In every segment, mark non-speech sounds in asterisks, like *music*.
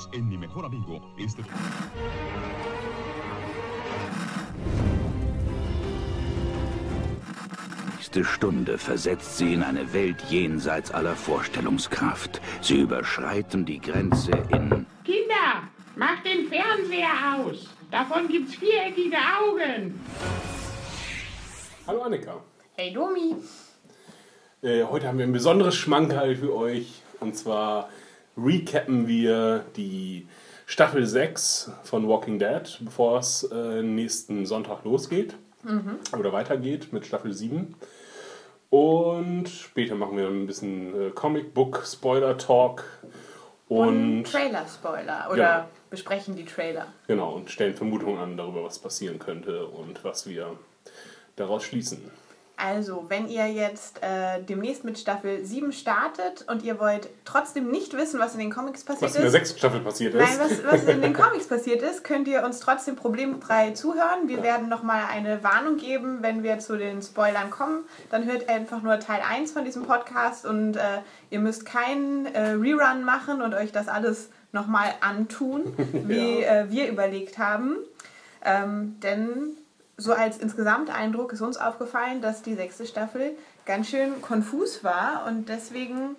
Unidos en Mi Mejor Amigo. Este... nächste Stunde versetzt sie in eine Welt jenseits aller Vorstellungskraft. Sie überschreiten die Grenze in... Kinder, macht den Fernseher aus. Davon gibt's viereckige Augen. Hallo Annika. Hey Domi. Äh, heute haben wir ein besonderes Schmankerl für euch. Und zwar recappen wir die Staffel 6 von Walking Dead, bevor es äh, nächsten Sonntag losgeht. Oder weitergeht mit Staffel 7. Und später machen wir ein bisschen äh, Comic-Book-Spoiler-Talk. Und Und, Trailer-Spoiler. Oder Ja. besprechen die Trailer. genau, und stellen Vermutungen an darüber, was passieren könnte und was wir daraus schließen. Also, wenn ihr jetzt äh, demnächst mit Staffel 7 startet und ihr wollt trotzdem nicht wissen, was in den Comics passiert Was in der ist. sechsten Staffel passiert ist. Nein, was, was in den *laughs* Comics passiert ist, könnt ihr uns trotzdem problemfrei zuhören. Wir werden nochmal eine Warnung geben, wenn wir zu den Spoilern kommen. Dann hört einfach nur Teil 1 von diesem Podcast und äh, ihr müsst keinen äh, Rerun machen und euch das alles nochmal antun, *laughs* wie äh, wir überlegt haben. Ähm, denn so als Insgesamteindruck ist uns aufgefallen, dass die sechste Staffel ganz schön konfus war und deswegen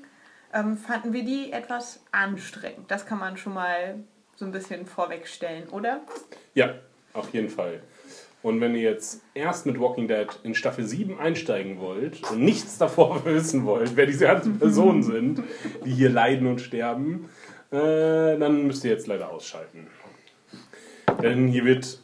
ähm, fanden wir die etwas anstrengend. Das kann man schon mal so ein bisschen vorwegstellen, oder? Ja, auf jeden Fall. Und wenn ihr jetzt erst mit Walking Dead in Staffel 7 einsteigen wollt und nichts davor *laughs* wissen wollt, wer diese ganzen Personen *laughs* sind, die hier leiden und sterben, äh, dann müsst ihr jetzt leider ausschalten. Denn hier wird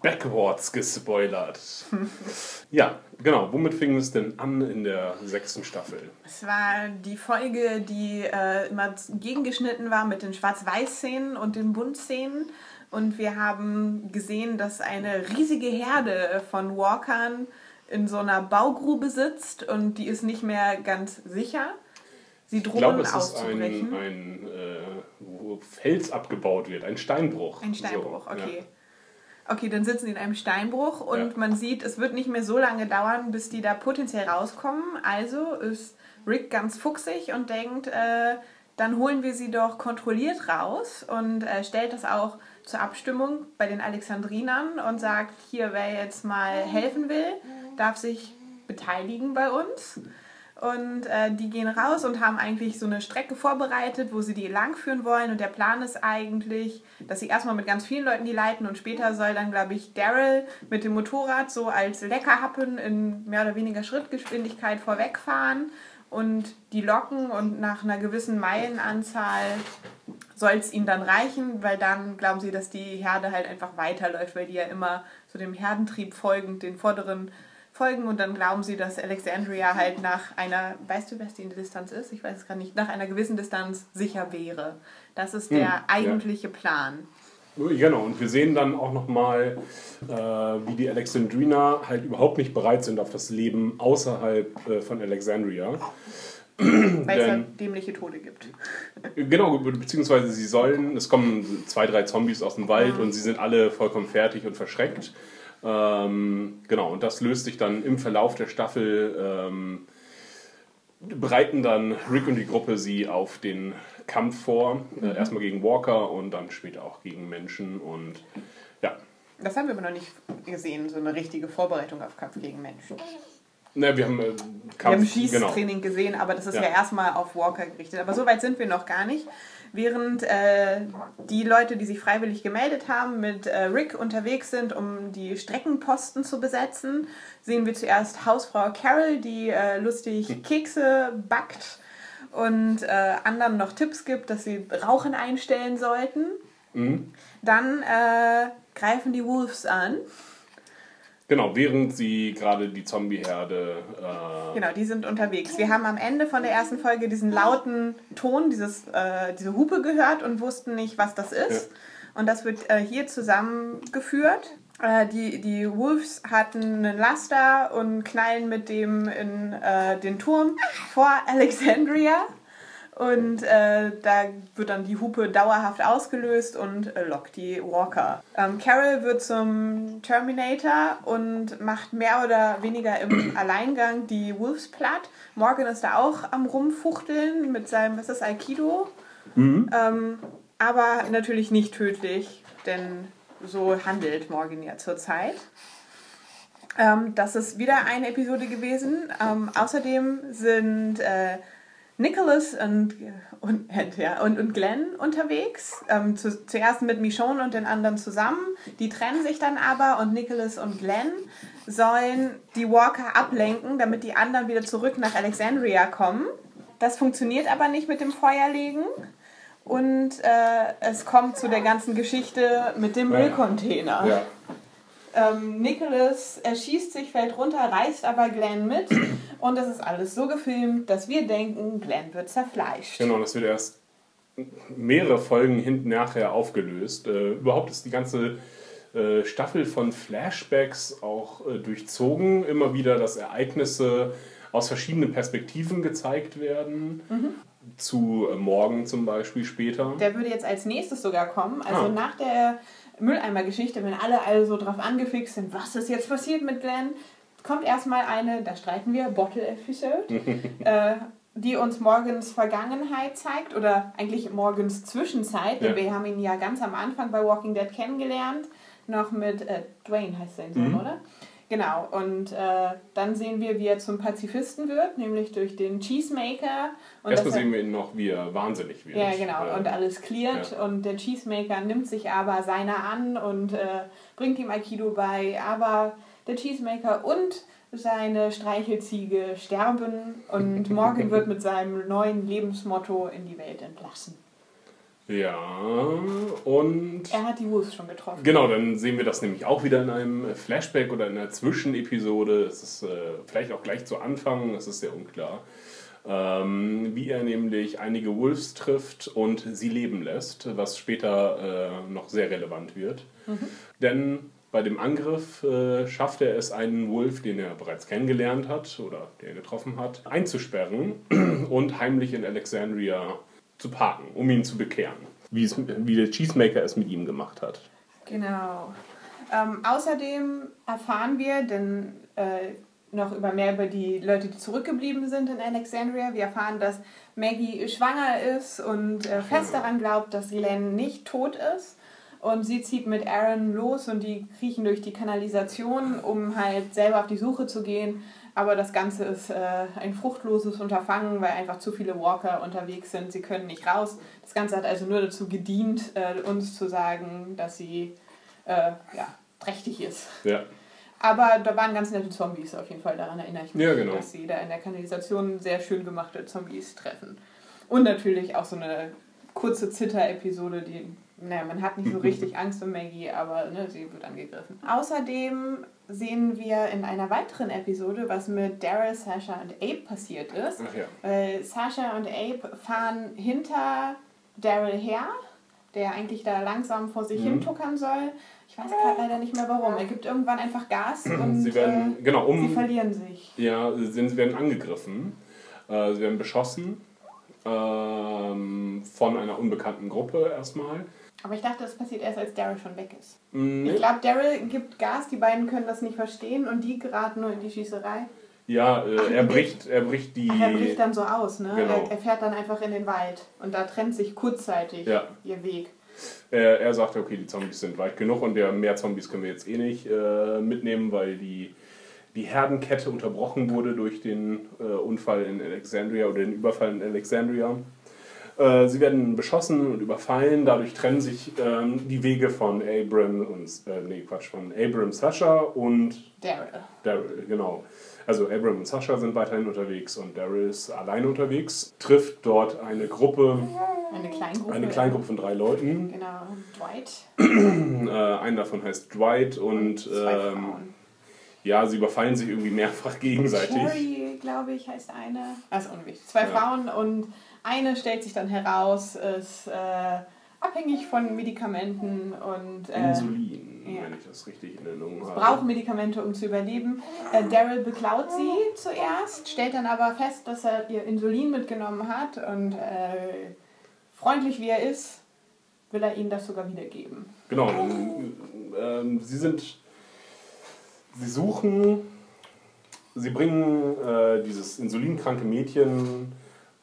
backwards gespoilert. *laughs* ja, genau. Womit fing es denn an in der sechsten Staffel? Es war die Folge, die äh, immer gegengeschnitten war mit den Schwarz-Weiß-Szenen und den Bunt-Szenen. Und wir haben gesehen, dass eine riesige Herde von Walkern in so einer Baugrube sitzt und die ist nicht mehr ganz sicher. Sie Ich drohen glaube, es ist ein, ein äh, wo Fels abgebaut wird, ein Steinbruch. Ein Steinbruch, So, okay. ja. Okay, dann sitzen sie in einem Steinbruch und Ja. man sieht, es wird nicht mehr so lange dauern, bis die da potenziell rauskommen. Also ist Rick ganz fuchsig und denkt, äh, dann holen wir sie doch kontrolliert raus und äh, stellt das auch zur Abstimmung bei den Alexandrinern und sagt, hier, wer jetzt mal helfen will, darf sich beteiligen bei uns. Und äh, die gehen raus und haben eigentlich so eine Strecke vorbereitet, wo sie die langführen wollen. Und der Plan ist eigentlich, dass sie erstmal mit ganz vielen Leuten die leiten und später soll dann, glaube ich, Daryl mit dem Motorrad so als Leckerhappen in mehr oder weniger Schrittgeschwindigkeit vorwegfahren und die locken und nach einer gewissen Meilenanzahl soll es ihnen dann reichen, weil dann glauben sie, dass die Herde halt einfach weiterläuft, weil die ja immer so dem Herdentrieb folgend den vorderen folgen und dann glauben sie, dass Alexandria halt nach einer, weißt du, was die Distanz ist? Ich weiß es gar nicht, nach einer gewissen Distanz sicher wäre. Das ist der eigentliche Plan. Genau, und wir sehen dann auch nochmal, äh, wie die Alexandriner halt überhaupt nicht bereit sind auf das Leben außerhalb äh, von Alexandria. Weil es Denn- halt dämliche Tode gibt. Genau, be- beziehungsweise sie sollen, es kommen zwei, drei Zombies aus dem Wald und sie sind alle vollkommen fertig und verschreckt. Ähm, genau, und das löst sich dann im Verlauf der Staffel, ähm, bereiten dann Rick und die Gruppe sie auf den Kampf vor. Äh, erstmal gegen Walker und dann später auch gegen Menschen und ja. Das haben wir aber noch nicht gesehen, so eine richtige Vorbereitung auf Kampf gegen Menschen. Na, wir haben äh, Wir Kampf, haben Schießtraining gesehen, aber das ist ja, Ja. erstmal auf Walker gerichtet. Aber so weit sind wir noch gar nicht. Während äh, die Leute, die sich freiwillig gemeldet haben, mit äh, Rick unterwegs sind, um die Streckenposten zu besetzen, sehen wir zuerst Hausfrau Carol, die äh, lustig Kekse backt und äh, anderen noch Tipps gibt, dass sie Rauchen einstellen sollten. Dann äh, greifen die Wolves an. Genau, während sie gerade die Zombie-Herde. Äh, Genau, die sind unterwegs. Wir haben am Ende von der ersten Folge diesen lauten Ton, dieses, äh, diese Hupe gehört und wussten nicht, was das ist. Und das wird äh, hier zusammengeführt. Äh, die, die Wolves hatten einen Laster und knallen mit dem in äh, den Turm vor Alexandria. Und äh, da wird dann die Hupe dauerhaft ausgelöst und äh, lockt die Walker. Ähm, Carol wird zum Terminator und macht mehr oder weniger im *clears throat* Alleingang die Wolves platt. Morgan ist da auch am Rumfuchteln mit seinem, was ist das, Aikido? Ähm, aber natürlich nicht tödlich, denn so handelt Morgan ja zurzeit. Ähm, das ist wieder eine Episode gewesen. Ähm, außerdem sind äh, Nicholas und, und, ja, und, und Glenn unterwegs. Ähm, zu, zuerst mit Michonne und den anderen zusammen. Die trennen sich dann aber und Nicholas und Glenn sollen die Walker ablenken, damit die anderen wieder zurück nach Alexandria kommen. Das funktioniert aber nicht mit dem Feuerlegen. Und äh, es kommt zu der ganzen Geschichte mit dem Müllcontainer. Ja. Ähm, Nicholas erschießt sich, fällt runter, reißt aber Glenn mit. *clears throat* Und es ist alles so gefilmt, dass wir denken, Glenn wird zerfleischt. Genau, das wird erst mehrere Folgen hinten nachher aufgelöst. Äh, überhaupt ist die ganze äh, Staffel von Flashbacks auch äh, durchzogen. Immer wieder, dass Ereignisse aus verschiedenen Perspektiven gezeigt werden. Zu äh, Morgen zum Beispiel später. Der würde jetzt als nächstes sogar kommen. Also Ah. nach der Mülleimer-Geschichte, wenn alle also drauf angefixt sind, was ist jetzt passiert mit Glenn, kommt erstmal eine, da streiten wir, Bottle Episode, *laughs* äh, die uns Morgans Vergangenheit zeigt oder eigentlich Morgans Zwischenzeit, denn Ja. wir haben ihn ja ganz am Anfang bei Walking Dead kennengelernt, noch mit äh, Dwayne heißt sein Sohn, Mhm. oder? Genau, und äh, dann sehen wir, wie er zum Pazifisten wird, nämlich durch den Cheesemaker. Und Erstmal er- sehen wir ihn noch, wie er wahnsinnig wird. ja, genau. Äh, Und alles cleart. ja. Und der Cheesemaker nimmt sich aber seiner an und äh, bringt ihm Aikido bei. Aber der Cheesemaker und seine Streichelziege sterben und *laughs* Morgan wird mit seinem neuen Lebensmotto in die Welt entlassen. Ja, und Er hat die Wolves schon getroffen. genau, dann sehen wir das nämlich auch wieder in einem Flashback oder in einer Zwischenepisode. Es ist äh, vielleicht auch gleich zu Anfang, das ist sehr unklar. Ähm, wie er nämlich einige Wolves trifft und sie leben lässt, was später äh, noch sehr relevant wird. Denn bei dem Angriff äh, schafft er es, einen Wolf, den er bereits kennengelernt hat oder den er getroffen hat, einzusperren *clears throat* und heimlich in Alexandria zu parken, um ihn zu bekehren. Wie, es, wie der Cheesemaker es mit ihm gemacht hat. Genau. Ähm, außerdem erfahren wir denn, äh, noch über mehr über die Leute, die zurückgeblieben sind in Alexandria. Wir erfahren, dass Maggie schwanger ist und äh, fest daran glaubt, dass Glenn nicht tot ist. Und sie zieht mit Aaron los und die kriechen durch die Kanalisation, um halt selber auf die Suche zu gehen. Aber das Ganze ist äh, ein fruchtloses Unterfangen, weil einfach zu viele Walker unterwegs sind. Sie können nicht raus. Das Ganze hat also nur dazu gedient, äh, uns zu sagen, dass sie äh, ja, trächtig ist. Ja. Aber da waren ganz nette Zombies auf jeden Fall, daran erinnere ich mich, Ja, genau. dass sie da in der Kanalisation sehr schön gemachte Zombies treffen. Und natürlich auch so eine kurze Zitter-Episode, die, naja, man hat nicht so *laughs* richtig Angst um Maggie, aber ne, sie wird angegriffen. Außerdem sehen wir in einer weiteren Episode, was mit Daryl, Sasha und Abe passiert ist. Ja. Weil Sasha und Abe fahren hinter Daryl her, der eigentlich da langsam vor sich Mhm. hin tuckern soll. Ich weiß gerade leider nicht mehr warum. Er gibt irgendwann einfach Gas und Sie werden, äh, genau, sie um, verlieren sich. ja, sie sie werden angegriffen. Äh, sie werden beschossen ähm, von einer unbekannten Gruppe erstmal. Aber ich dachte, das passiert erst, als Daryl schon weg ist. Mm, Ich glaube, Daryl gibt Gas, die beiden können das nicht verstehen und die geraten nur in die Schießerei. Ja, äh, Ach, er, bricht, er bricht die. Ach, er bricht dann so aus, ne? Genau. Er, er fährt dann einfach in den Wald und da trennt sich kurzzeitig Ja. ihr Weg. Er, er sagte, okay, die Zombies sind weit genug und der mehr Zombies können wir jetzt eh nicht äh, mitnehmen, weil die, die Herdenkette unterbrochen wurde durch den äh, Unfall in Alexandria oder den Überfall in Alexandria. Äh, sie werden beschossen und überfallen, dadurch trennen sich ähm, die Wege von Abram und, äh, nee, Quatsch, von Abram, Sasha und Daryl. Daryl, genau. Also Abram und Sasha sind weiterhin unterwegs und Daryl ist alleine unterwegs, trifft dort eine Gruppe, Eine Kleingruppe. eine Kleingruppe von drei Leuten. Genau. Dwight. *clears throat* Äh, einen davon heißt Dwight und Zwei ähm, ja, sie überfallen sich irgendwie mehrfach *laughs* gegenseitig. Cherry, glaube ich, heißt eine. Also unwichtig. Zwei Ja. Frauen und eine stellt sich dann heraus, ist äh, abhängig von Medikamenten und äh, Insulin, ja. wenn ich das richtig in Erinnerung habe. braucht Medikamente, um zu überleben. Äh, Daryl beklaut sie zuerst, stellt dann aber fest, dass er ihr Insulin mitgenommen hat und äh, freundlich wie er ist, will er ihnen das sogar wiedergeben. Genau, ähm, ähm, sie sind, sie suchen, sie bringen äh, dieses insulinkranke Mädchen,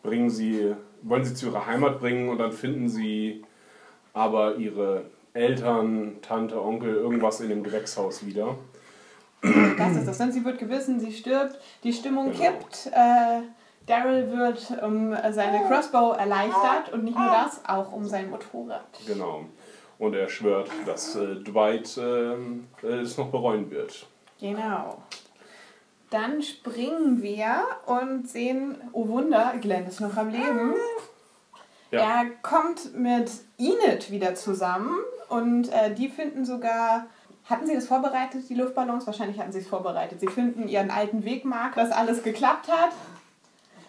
bringen sie, wollen sie zu ihrer Heimat bringen und dann finden sie aber ihre Eltern, Tante, Onkel, irgendwas in dem Gewächshaus wieder. Das ist das. Denn sie wird gewissen, sie stirbt, die Stimmung Genau. kippt. Äh, Daryl wird um seine Crossbow erleichtert und nicht nur das, auch um sein Motorrad. Genau. Und er schwört, dass äh, Dwight äh, es noch bereuen wird. Genau. Dann springen wir und sehen, oh Wunder, Glenn ist noch am Leben. Ja. Er kommt mit Enid wieder zusammen und äh, die finden sogar. Hatten Sie das vorbereitet, die Luftballons? Wahrscheinlich hatten Sie es vorbereitet. Sie finden ihren alten Wegmark, dass alles geklappt hat,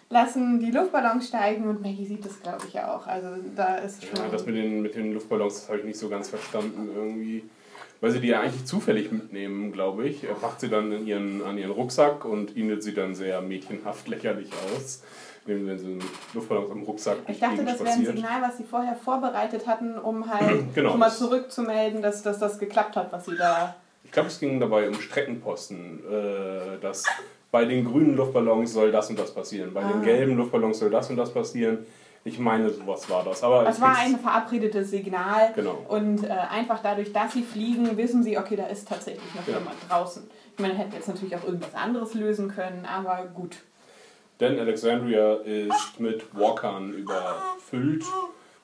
lassen die Luftballons steigen und Maggie sieht das, glaube ich, auch. Also da ist schon. Ja, das mit den, mit den Luftballons habe ich nicht so ganz verstanden irgendwie. Weil sie die ja eigentlich zufällig mitnehmen, glaube ich. Er packt sie dann in ihren, an ihren Rucksack und Enid sieht dann sehr mädchenhaft lächerlich aus. Wenn wenn sie Luftballons am Rucksack ich dachte, das wäre ein. Signal, was sie vorher vorbereitet hatten, um halt *clears throat* Genau. schon mal zurückzumelden, dass, dass das geklappt hat, was sie da. Ich glaube, es ging dabei um Streckenposten. Äh, dass bei den grünen Luftballons soll das und das passieren. Bei Ah. den gelben Luftballons soll das und das passieren. Ich meine, sowas war das. Aber Das war ein verabredetes Signal. Genau. Und äh, einfach dadurch, dass sie fliegen, wissen sie, okay, da ist tatsächlich noch Ja. jemand draußen. Ich meine, hätten jetzt natürlich auch irgendwas anderes lösen können, aber gut. Denn Alexandria ist mit Walkern überfüllt.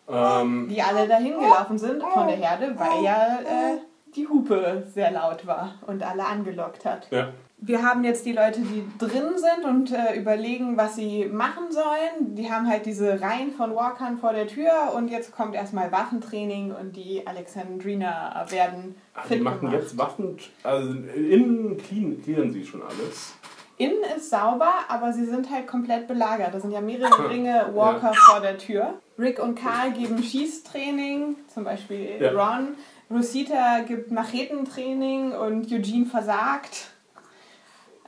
Ähm, Die alle dahin gelaufen sind von der Herde, weil ja äh, die Hupe sehr laut war und alle angelockt hat. ja, Wir haben jetzt die Leute, die drin sind und äh, überlegen, was sie machen sollen. Die haben halt diese Reihen von Walkern vor der Tür und jetzt kommt erstmal Waffentraining und die Alexandrina werden Ah, die fit machen gemacht. jetzt Waffen. Also innen clean, clearen sie schon alles. Innen ist sauber, aber sie sind halt komplett belagert. Da sind ja mehrere Ringe Walker vor der Tür. Rick und Karl geben Schießtraining, zum Beispiel Ja. Ron. Rosita gibt Machetentraining und Eugene versagt.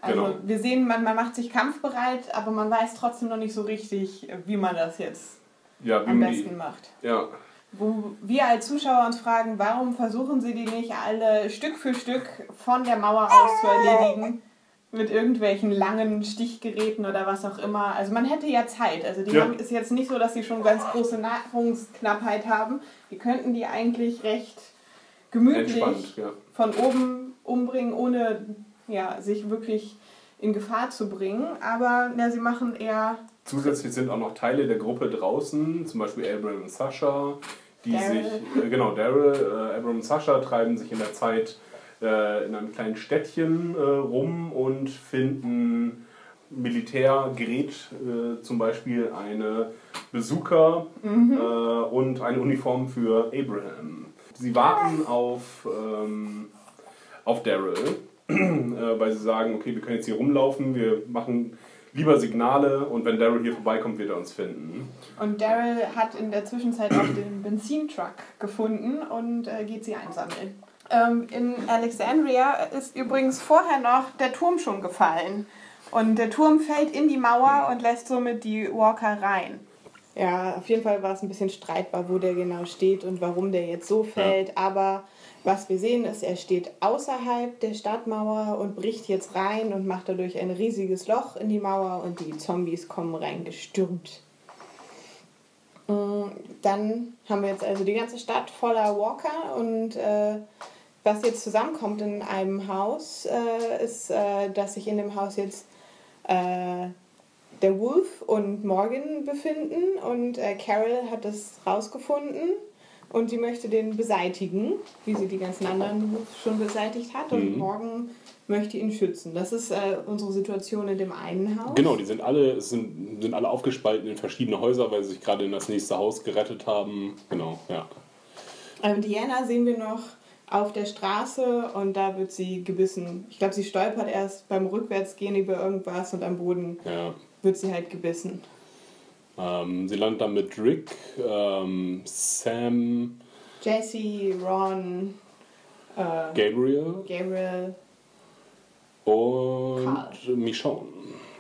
Also Genau. wir sehen, man, man macht sich kampfbereit, aber man weiß trotzdem noch nicht so richtig, wie man das jetzt Ja, am besten die, macht. ja, Wo wir als Zuschauer uns fragen, warum versuchen sie die nicht alle Stück für Stück von der Mauer aus zu erledigen? Mit irgendwelchen langen Stichgeräten oder was auch immer. Also man hätte ja Zeit. Also die Ja. haben, ist jetzt nicht so, dass sie schon ganz große Nahrungsknappheit haben. Die könnten die eigentlich recht gemütlich entspannt. Ja. von oben umbringen, ohne ja, sich wirklich in Gefahr zu bringen. Aber ja, sie machen eher Zusätzlich sind auch noch Teile der Gruppe draußen, zum Beispiel Abraham und Sascha, die Daryl. sich, äh, genau, Daryl, äh, Abraham und Sascha treiben sich in der Zeit äh, in einem kleinen Städtchen äh, rum und finden Militärgerät, äh, zum Beispiel eine Bazooka Mhm. äh, und eine Uniform für Abraham. Sie warten auf, ähm, auf Daryl, weil sie sagen, okay, wir können jetzt hier rumlaufen, wir machen lieber Signale und wenn Daryl hier vorbeikommt, wird er uns finden. Und Daryl hat in der Zwischenzeit auch den Benzintruck gefunden und äh, geht sie einsammeln. Ähm, in Alexandria ist übrigens vorher noch der Turm schon gefallen. Und der Turm fällt in die Mauer und lässt somit die Walker rein. Ja, auf jeden Fall war es ein bisschen streitbar, wo der genau steht und warum der jetzt so fällt. Aber was wir sehen ist, er steht außerhalb der Stadtmauer und bricht jetzt rein und macht dadurch ein riesiges Loch in die Mauer und die Zombies kommen reingestürmt. Mm, Dann haben wir jetzt also die ganze Stadt voller Walker und äh, was jetzt zusammenkommt in einem Haus, äh, ist, äh, dass sich in dem Haus jetzt äh, der Wolf und Morgan befinden und äh, Carol hat das rausgefunden und sie möchte den beseitigen, wie sie die ganzen anderen schon beseitigt hat und Morgan möchte ihn schützen. Das ist äh, unsere Situation in dem einen Haus. Genau, die sind alle, sind, sind alle aufgespalten in verschiedene Häuser, weil sie sich gerade in das nächste Haus gerettet haben. Genau, ja. Ähm, Diana sehen wir noch auf der Straße und da wird sie gebissen. Ich glaube, sie stolpert erst beim Rückwärtsgehen über irgendwas und am Boden ja. wird sie halt gebissen. Ähm, sie landet dann mit Rick, ähm, Sam, Jesse, Ron, äh, Gabriel Gabriel. und Karl. Michonne,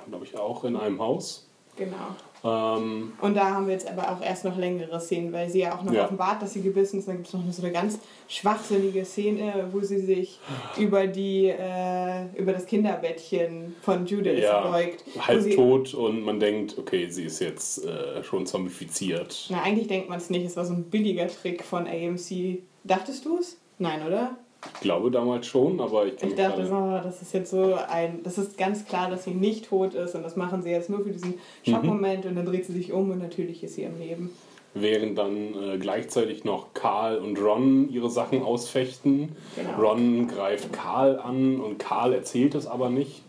glaube ich, auch in einem Haus. Genau. Ähm, Und da haben wir jetzt aber auch erst noch längere Szenen, weil sie ja auch noch Ja. offenbart, dass sie gebissen ist. Dann gibt es noch so eine ganz schwachsinnige Szene, wo sie sich über, die, äh, über das Kinderbettchen von Judith ja, beugt. halb sie, tot und man denkt, okay, sie ist jetzt äh, schon zombifiziert. Na, eigentlich denkt man es nicht. Es war so ein billiger Trick von AMC. Dachtest du es? Nein, oder? Ich glaube damals schon, aber ich Ich denke dachte, so, das ist jetzt so ein. Das ist ganz klar, dass sie nicht tot ist und das machen sie jetzt nur für diesen Mhm. Schockmoment und dann dreht sie sich um und natürlich ist sie am Leben. Während dann äh, gleichzeitig noch Karl und Ron ihre Sachen ausfechten. Genau. Ron greift Karl an und Karl erzählt es aber nicht,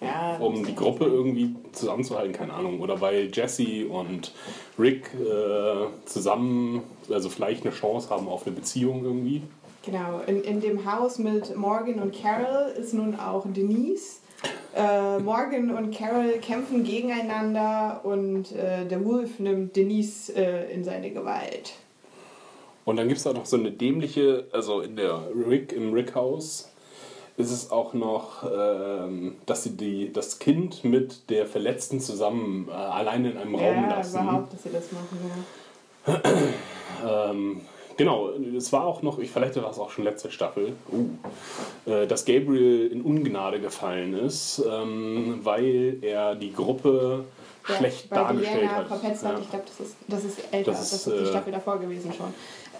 Ja, um die Gruppe irgendwie zusammenzuhalten, keine Ahnung. Oder weil Jesse und Rick äh, zusammen, also vielleicht eine Chance haben auf eine Beziehung irgendwie. Genau, in, in dem Haus mit Morgan und Carol ist nun auch Denise. Äh, Morgan und Carol kämpfen gegeneinander und äh, der Wolf nimmt Denise äh, in seine Gewalt. Und dann gibt es da noch so eine dämliche, also in der Rick, im Rick-Haus ist es auch noch, ähm, dass sie die, das Kind mit der Verletzten zusammen äh, alleine in einem Raum ja, lassen. überhaupt, dass sie das machen. Ja. Ähm, genau, es war auch noch, ich vielleicht war es auch schon letzte Staffel, uh, äh, dass Gabriel in Ungnade gefallen ist, ähm, weil er die Gruppe Ja, schlecht dargestellt Diana hat. verpetzt hat. Ja. Ich glaube, das ist, das ist älter. Das Das ist, die äh, Staffel davor gewesen schon.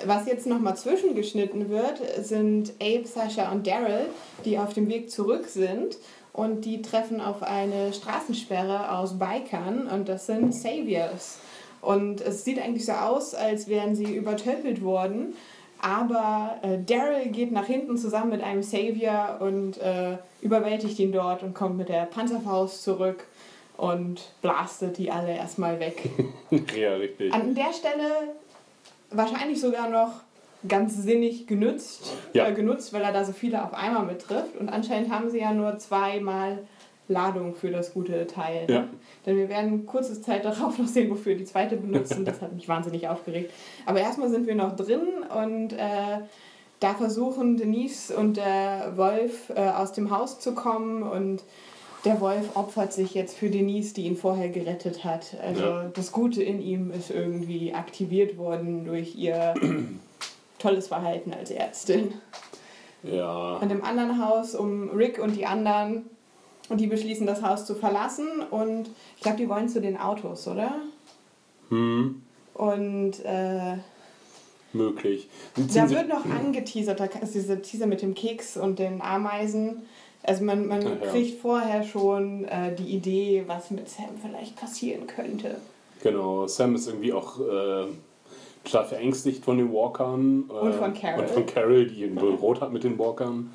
Was jetzt nochmal zwischengeschnitten wird, sind Abe, Sascha und Daryl, die auf dem Weg zurück sind. Und die treffen auf eine Straßensperre aus Bikern und das sind Saviors. Und es sieht eigentlich so aus, als wären sie übertöpelt worden. Aber äh, Daryl geht nach hinten zusammen mit einem Savior und äh, überwältigt ihn dort und kommt mit der Panzerfaust zurück und blastet die alle erstmal weg. *laughs* ja, richtig. An der Stelle wahrscheinlich sogar noch ganz sinnig genutzt, Ja. äh, genutzt, weil er da so viele auf einmal mittrifft. Und anscheinend haben sie ja nur zweimal Ladung für das gute Teil. Ne? Ja. Denn wir werden kurze Zeit darauf *laughs* noch sehen, wofür die zweite benutzen. Das hat mich wahnsinnig aufgeregt. Aber erstmal sind wir noch drin und äh, da versuchen Denise und der Wolf äh, aus dem Haus zu kommen und der Wolf opfert sich jetzt für Denise, die ihn vorher gerettet hat. Also Ja. das Gute in ihm ist irgendwie aktiviert worden durch ihr *clears throat* tolles Verhalten als Ärztin. Ja. Und im anderen Haus um Rick und die anderen und die beschließen das Haus zu verlassen und ich glaube, die wollen zu den Autos, oder? Hm, Und äh, möglich. Da wird noch angeteasert, da ist dieser Teaser mit dem Keks und den Ameisen. Also man, man Ach ja. kriegt vorher schon äh, die Idee, was mit Sam vielleicht passieren könnte. Genau, Sam ist irgendwie auch äh, total verängstigt von den Walkern. Äh, Und von Carol. Und von Carol, die ihn bedroht hat mit den Walkern.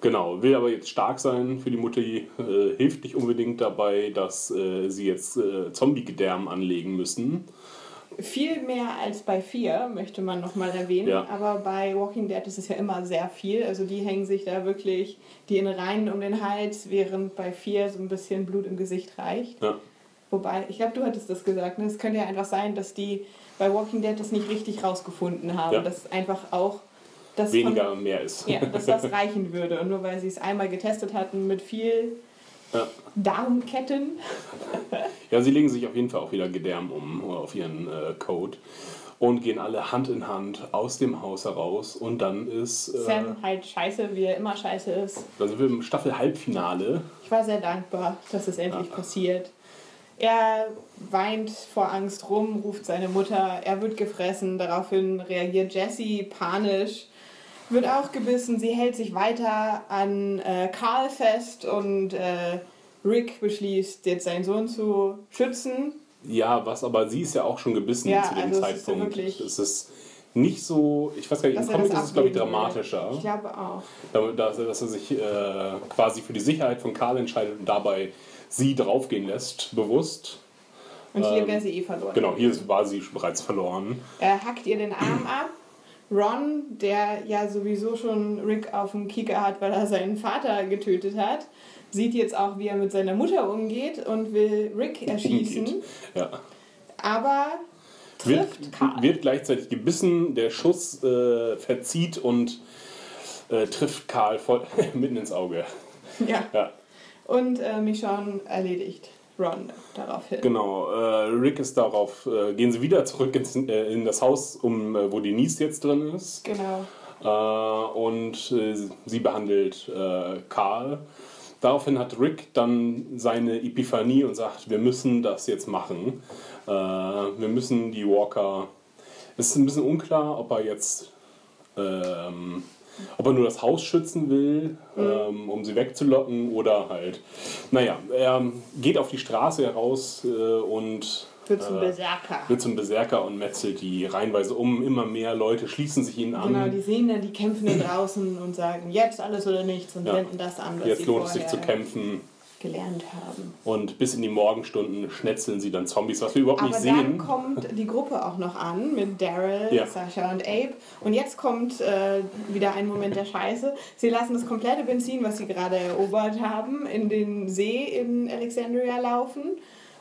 Genau, will aber jetzt stark sein für die Mutti, äh, hilft nicht unbedingt dabei, dass äh, sie jetzt äh, Zombie-Gedärm anlegen müssen. Viel mehr als bei 4, möchte man nochmal erwähnen. Ja. Aber bei Walking Dead ist es ja immer sehr viel. Also die hängen sich da wirklich die Innereien um den Hals, während bei 4 so ein bisschen Blut im Gesicht reicht. Ja. Wobei, ich glaube, du hattest das gesagt. Ne? Es könnte ja einfach sein, dass die bei Walking Dead das nicht richtig rausgefunden haben. Ja. Dass einfach auch das Weniger von, mehr ist. ja, dass das *laughs* reichen würde. Und nur weil sie es einmal getestet hatten mit viel Ja. Darmketten. Ja, sie legen sich auf jeden Fall auch wieder Gedärm um äh, auf ihren äh, Code und gehen alle Hand in Hand aus dem Haus heraus und dann ist äh, Sam halt scheiße, wie er immer scheiße ist. dann sind wir im Staffel-Halbfinale. Ich war sehr dankbar, dass es endlich passiert. Er weint vor Angst rum, ruft seine Mutter, er wird gefressen, daraufhin reagiert Jessie panisch, wird auch gebissen, sie hält sich weiter an äh, Carl fest und äh, Rick beschließt, jetzt seinen Sohn zu schützen. Ja, was aber sie ist ja auch schon gebissen Ja, zu dem also es ist Zeitpunkt. es ist nicht so, ich weiß gar nicht, im dass er Comic das ist es glaube ich dramatischer, Ich glaube auch. dass, dass er sich äh, quasi für die Sicherheit von Karl entscheidet und dabei sie draufgehen lässt, bewusst. Und hier Ähm, wäre sie eh verloren. Genau, hier war sie bereits verloren. Er hackt ihr den Arm ab. Ron, der ja sowieso schon Rick auf dem Kieker hat, weil er seinen Vater getötet hat, sieht jetzt auch, wie er mit seiner Mutter umgeht und will Rick erschießen. Ja. Aber Wird, trifft Karl. wird gleichzeitig gebissen, der Schuss äh, verzieht und äh, trifft Karl voll *laughs* mitten ins Auge. Ja. Ja. Und äh, Michonne erledigt. Ron daraufhin. Genau, äh, Rick ist darauf, äh, gehen sie wieder zurück ins, äh, in das Haus, um, äh, wo Denise jetzt drin ist. Genau. Äh, und äh, sie behandelt Karl. Daraufhin hat Rick dann seine Epiphanie und sagt, wir müssen das jetzt machen. Wir müssen die Walker... Es ist ein bisschen unklar, ob er jetzt... Ähm, ob er nur das Haus schützen will, ähm, um sie wegzulocken oder halt... Naja, er geht auf die Straße heraus äh, und Wird zum äh, Berserker. wird zum Berserker und metzelt die reihenweise um. Immer mehr Leute schließen sich ihnen an. Genau, die sehen dann die Kämpfenden draußen und sagen, jetzt alles oder nichts und Ja. wenden das an, was Jetzt lohnt es sich zu kämpfen. Gelernt haben. Und bis in die Morgenstunden schnetzeln sie dann Zombies, was wir überhaupt Aber nicht dann sehen. kommt die Gruppe auch noch an mit Daryl, Ja. Sascha und Abe. Und jetzt kommt äh, wieder ein Moment der Scheiße. Sie lassen das komplette Benzin, was sie gerade erobert haben, in den See in Alexandria laufen.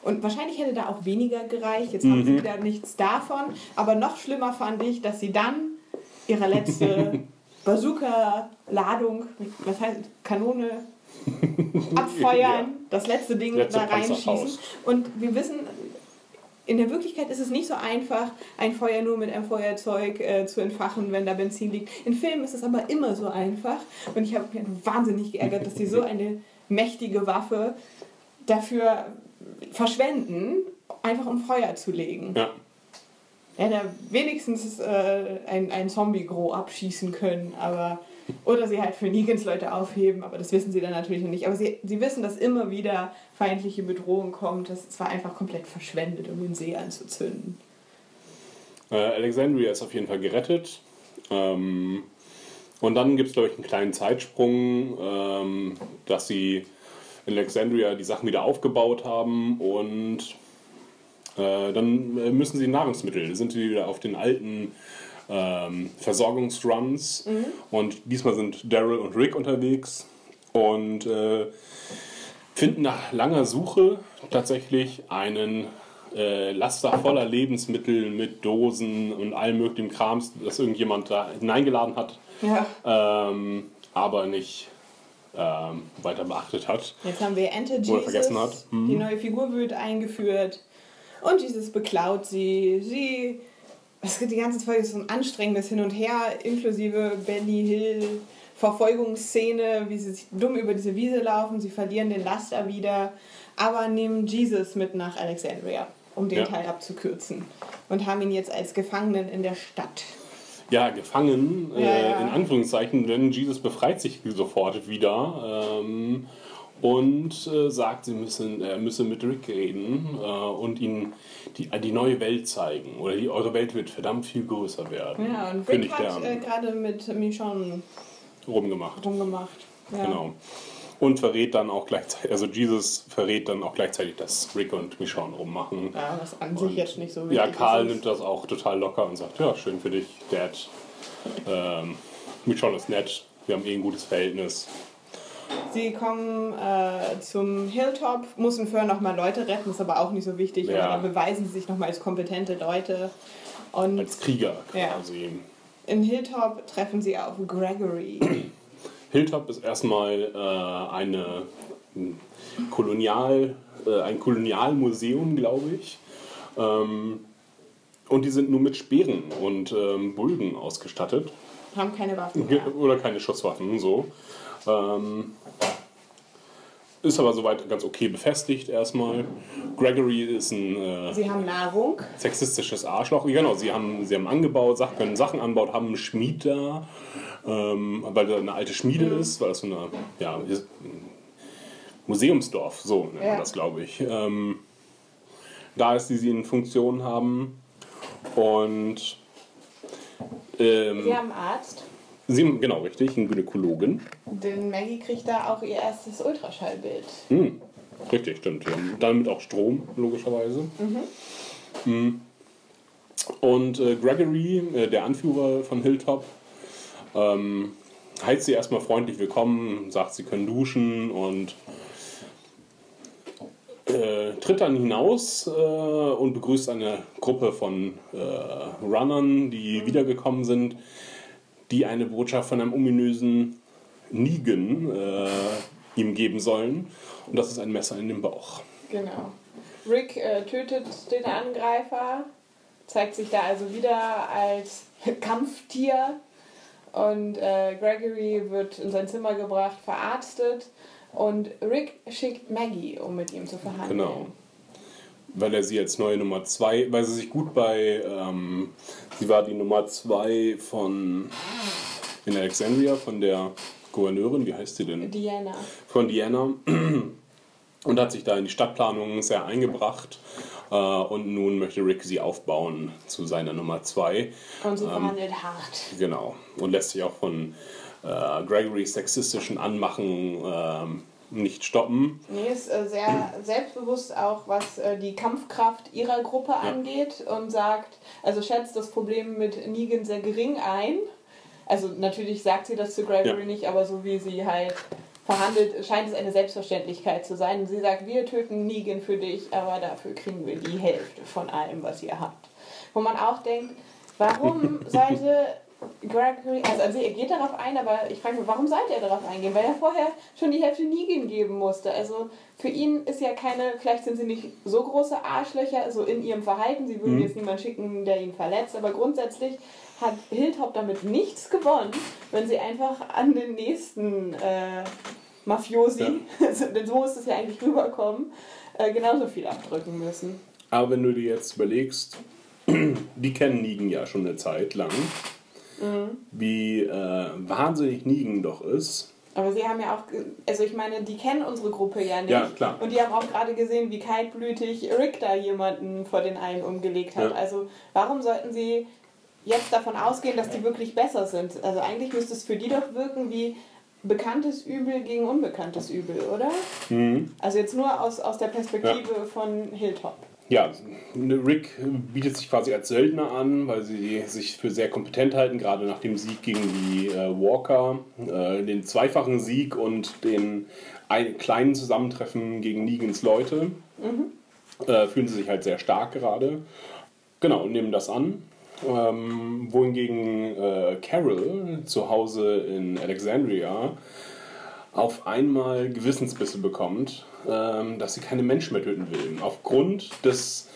Und wahrscheinlich hätte da auch weniger gereicht. Jetzt haben Mhm. sie wieder nichts davon. Aber noch schlimmer fand ich, dass sie dann ihre letzte *laughs* Bazooka-Ladung, was heißt Kanone, *laughs* abfeuern, Ja. das letzte Ding Letzte da reinschießen. Und wir wissen, in der Wirklichkeit ist es nicht so einfach, ein Feuer nur mit einem Feuerzeug äh, zu entfachen, wenn da Benzin liegt. In Filmen ist es aber immer so einfach. Und ich habe mich wahnsinnig geärgert, dass sie so *laughs* eine mächtige Waffe dafür verschwenden, einfach um Feuer zu legen. Ja. Ja, da wenigstens äh, ein, ein Zombie-Gro abschießen können, aber. Oder sie halt für Negans Leute aufheben, aber das wissen sie dann natürlich noch nicht. Aber sie, sie wissen, dass immer wieder feindliche Bedrohung kommt. Das war einfach komplett verschwendet, um den See anzuzünden. Äh, Alexandria ist auf jeden Fall gerettet. Ähm, und dann gibt es, glaube ich, einen kleinen Zeitsprung, ähm, dass sie in Alexandria die Sachen wieder aufgebaut haben und äh, dann müssen sie Nahrungsmittel. Sind sie wieder auf den alten ähm, Versorgungsruns. Und diesmal sind Daryl und Rick unterwegs und äh, finden nach langer Suche tatsächlich einen äh, Laster voller Lebensmittel mit Dosen und allem möglichen Krams, das irgendjemand da hineingeladen hat, Ja. ähm, aber nicht ähm, weiter beachtet hat. Jetzt haben wir Enter Jesus. vergessen hat. Mhm. Die neue Figur wird eingeführt. Und Jesus beklaut sie. Sie. Es gibt die ganze Folge ist so ein anstrengendes Hin und Her, inklusive Benny Hill. Verfolgungsszene, wie sie sich dumm über diese Wiese laufen, sie verlieren den Laster wieder, aber nehmen Jesus mit nach Alexandria, um den Ja. Teil abzukürzen. Und haben ihn jetzt als Gefangenen in der Stadt. Ja, gefangen, Ja, äh, ja. in Anführungszeichen, denn Jesus befreit sich sofort wieder ähm, und äh, sagt, sie müssen, er müsse mit Rick reden äh, und ihnen die, die neue Welt zeigen. Oder die, eure Welt wird verdammt viel größer werden. Ja, und Rick hat äh, gerade mit Michonne rumgemacht. rumgemacht. Ja. Genau. Und verrät dann auch gleichzeitig, also Jesus verrät dann auch gleichzeitig, dass Rick und Michonne rummachen. Ja, was an sich Und- jetzt nicht so wichtig Ja, Karl ist. nimmt das auch total locker und sagt, ja, schön für dich, Dad. Ähm, Michonne ist nett, wir haben eh ein gutes Verhältnis. Sie kommen äh, zum Hilltop, mussten vorher nochmal Leute retten, ist aber auch nicht so wichtig. Ja. Aber dann beweisen sie sich nochmal als kompetente Leute. Und Als Krieger Ja. quasi. in Hilltop treffen sie auf Gregory. *clears throat* Hilltop ist erstmal äh, eine m, Kolonial, äh, ein Kolonialmuseum, glaube ich. Ähm, und die sind nur mit Speeren und ähm, Bulgen ausgestattet. Haben keine Waffen mehr. Oder keine Schusswaffen, so. Ähm, ist aber soweit ganz okay befestigt erstmal. Gregory ist ein äh, Sie haben Nahrung. sexistisches Arschloch. Genau, sie haben, sie haben angebaut, können Sachen anbauen, haben einen Schmied da, ähm, weil da eine alte Schmiede ist, weil das so eine, ja, ist- Museumsdorf, so nennt Ja. man das, glaube ich. Ähm, da ist, die sie in Funktion haben. Und ähm, Sie haben einen Arzt. Sie, genau, richtig, einen Gynäkologen. Denn Maggie kriegt da auch ihr erstes Ultraschallbild. Hm, richtig, stimmt. Damit auch Strom, logischerweise. Mhm. Und äh, Gregory, äh, der Anführer von Hilltop, ähm, heißt sie erstmal freundlich willkommen, sagt, sie können duschen und äh, tritt dann hinaus äh, und begrüßt eine Gruppe von äh, Runnern, die wiedergekommen sind, die eine Botschaft von einem ominösen Negan äh, ihm geben sollen. Und das ist ein Messer in den Bauch. Genau. Rick äh, tötet den Angreifer, zeigt sich da also wieder als *laughs* Kampftier und äh, Gregory wird in sein Zimmer gebracht, verarztet und Rick schickt Maggie, um mit ihm zu verhandeln. Genau. Weil er sie als neue Nummer 2, weil sie sich gut bei, ähm, sie war die Nummer 2 von, in Alexandria, von der Gouverneurin, wie heißt sie denn? Diana. Von Diana. *clears throat* Und hat sich da in die Stadtplanung sehr eingebracht. Äh, und nun möchte Rick sie aufbauen zu seiner Nummer 2. Und sie verhandelt hart. Genau. Und lässt sich auch von äh, Gregorys sexistischen Anmachen ähm, nicht stoppen. Nee, ist äh, sehr selbstbewusst auch, was äh, die Kampfkraft ihrer Gruppe angeht und sagt, also schätzt das Problem mit Negan sehr gering ein. Also natürlich sagt sie das zu Gregory Ja. nicht, aber so wie sie halt verhandelt, scheint es eine Selbstverständlichkeit zu sein. Und sie sagt, wir töten Negan für dich, aber dafür kriegen wir die Hälfte von allem, was ihr habt. Wo man auch denkt, warum *laughs* sollte Gregory, also, also er geht darauf ein, aber ich frage mich, warum sollte er darauf eingehen? Weil er vorher schon die Hälfte Negan geben musste. Also für ihn ist ja keine, vielleicht sind sie nicht so große Arschlöcher, so in ihrem Verhalten, sie würden jetzt niemanden schicken, der ihn verletzt, aber grundsätzlich hat Hilltop damit nichts gewonnen, wenn sie einfach an den nächsten äh, Mafiosi, *laughs* denn so muss es ja eigentlich rüberkommen, äh, genauso viel abdrücken müssen. Aber wenn du dir jetzt überlegst, *clears throat* die kennen Negan ja schon eine Zeit lang, wie äh, wahnsinnig Negan doch ist. Aber sie haben ja auch, also ich meine, die kennen unsere Gruppe ja nicht. Ja, klar. Und die haben auch gerade gesehen, wie kaltblütig Rick da jemanden vor den einen umgelegt hat. Ja. Also warum sollten sie jetzt davon ausgehen, dass die wirklich besser sind? Also eigentlich müsste es für die doch wirken wie bekanntes Übel gegen unbekanntes Übel, oder? Mhm. Also jetzt nur aus, aus der Perspektive von Hilltop. Ja, Rick bietet sich quasi als Söldner an, weil sie sich für sehr kompetent halten, gerade nach dem Sieg gegen die äh, Walker, äh, den zweifachen Sieg und den ein, kleinen Zusammentreffen gegen Negans Leute. Äh, fühlen sie sich halt sehr stark gerade. Genau, und nehmen das an. Ähm, wohingegen äh, Carol zu Hause in Alexandria auf einmal Gewissensbisse bekommt, ähm, dass sie keine Menschen mehr töten will. Aufgrund des,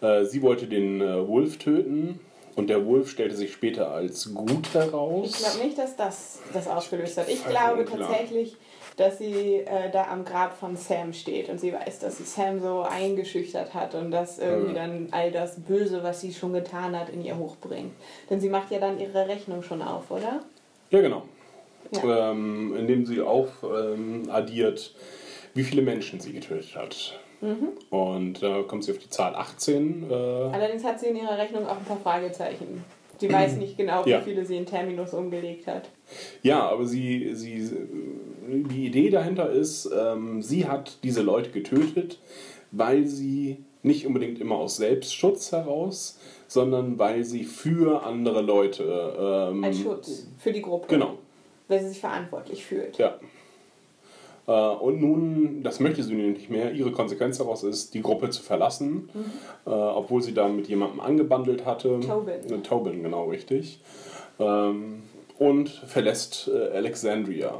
äh, sie wollte den äh, Wolf töten und der Wolf stellte sich später als gut heraus. Ich glaube nicht, dass das das ausgelöst hat. Ich glaube unklar. tatsächlich, dass sie äh, da am Grab von Sam steht und sie weiß, dass sie Sam so eingeschüchtert hat und dass irgendwie dann all das Böse, was sie schon getan hat, in ihr hochbringt. Denn sie macht ja dann ihre Rechnung schon auf, oder? Ja, genau. Ja. Ähm, indem sie auf ähm, addiert, wie viele Menschen sie getötet hat. Mhm. Und da kommt sie auf die Zahl 18. Äh, Allerdings hat sie in ihrer Rechnung auch ein paar Fragezeichen. Sie weiß nicht genau, wie Ja. viele sie in Terminus umgelegt hat. Ja, aber sie, sie, die Idee dahinter ist, ähm, sie hat diese Leute getötet, weil sie nicht unbedingt immer aus Selbstschutz heraus, sondern weil sie für andere Leute. Ähm, Als Schutz für die Gruppe. Genau, Weil sie sich verantwortlich fühlt. ja. Äh, und nun, das möchte sie nicht mehr, ihre Konsequenz daraus ist, die Gruppe zu verlassen, äh, obwohl sie da mit jemandem angebandelt hatte. Tobin. Äh, Tobin, genau richtig. Ähm, und verlässt Alexandria.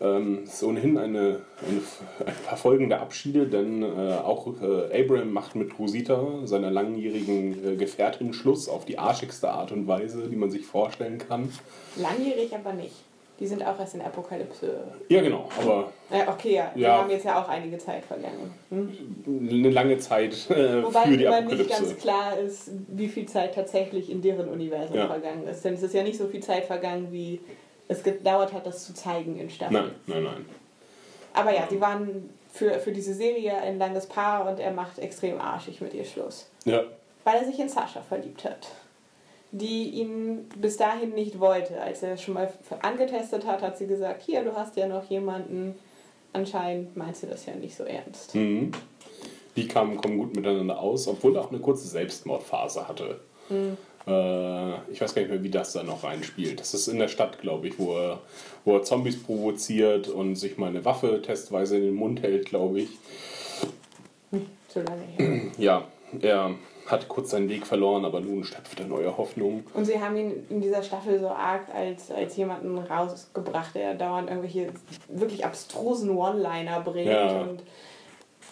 Ähm, es ist ohnehin eine, eine, ein paar folgende Abschiede, denn äh, auch äh, Abraham macht mit Rosita, seiner langjährigen äh, Gefährtin, Schluss auf die arschigste Art und Weise, die man sich vorstellen kann. Langjährig aber nicht. Die sind auch erst in Apokalypse. Ja, genau, aber Äh, okay, ja. Die Ja. haben jetzt ja auch einige Zeit vergangen. Hm? eine lange Zeit äh, Wobei für die immer nicht Apokalypse. ganz klar ist, wie viel Zeit tatsächlich in deren Universum Ja. vergangen ist. Denn es ist ja nicht so viel Zeit vergangen, wie es gedauert hat, das zu zeigen in Staffeln. Nein, nein, nein. Aber ja, sie waren für, für diese Serie ein langes Paar und er macht extrem arschig mit ihr Schluss. Ja, Weil er sich in Sascha verliebt hat. Die ihn bis dahin nicht wollte. Als er schon mal angetestet hat, hat sie gesagt, hier, du hast ja noch jemanden. Anscheinend meinst du das ja nicht so ernst. Mhm. Die kamen, kommen gut miteinander aus, obwohl er auch eine kurze Selbstmordphase hatte. Äh, ich weiß gar nicht mehr, wie das da noch reinspielt. Das ist in der Stadt, glaube ich, wo er, wo er Zombies provoziert und sich mal eine Waffe testweise in den Mund hält, glaube ich. So lange her. Ja, er hat kurz seinen Weg verloren, aber nun stapft er neue Hoffnung. Und sie haben ihn in dieser Staffel so arg als, als jemanden rausgebracht, der dauernd irgendwelche wirklich abstrusen One-Liner bringt. Ja. Und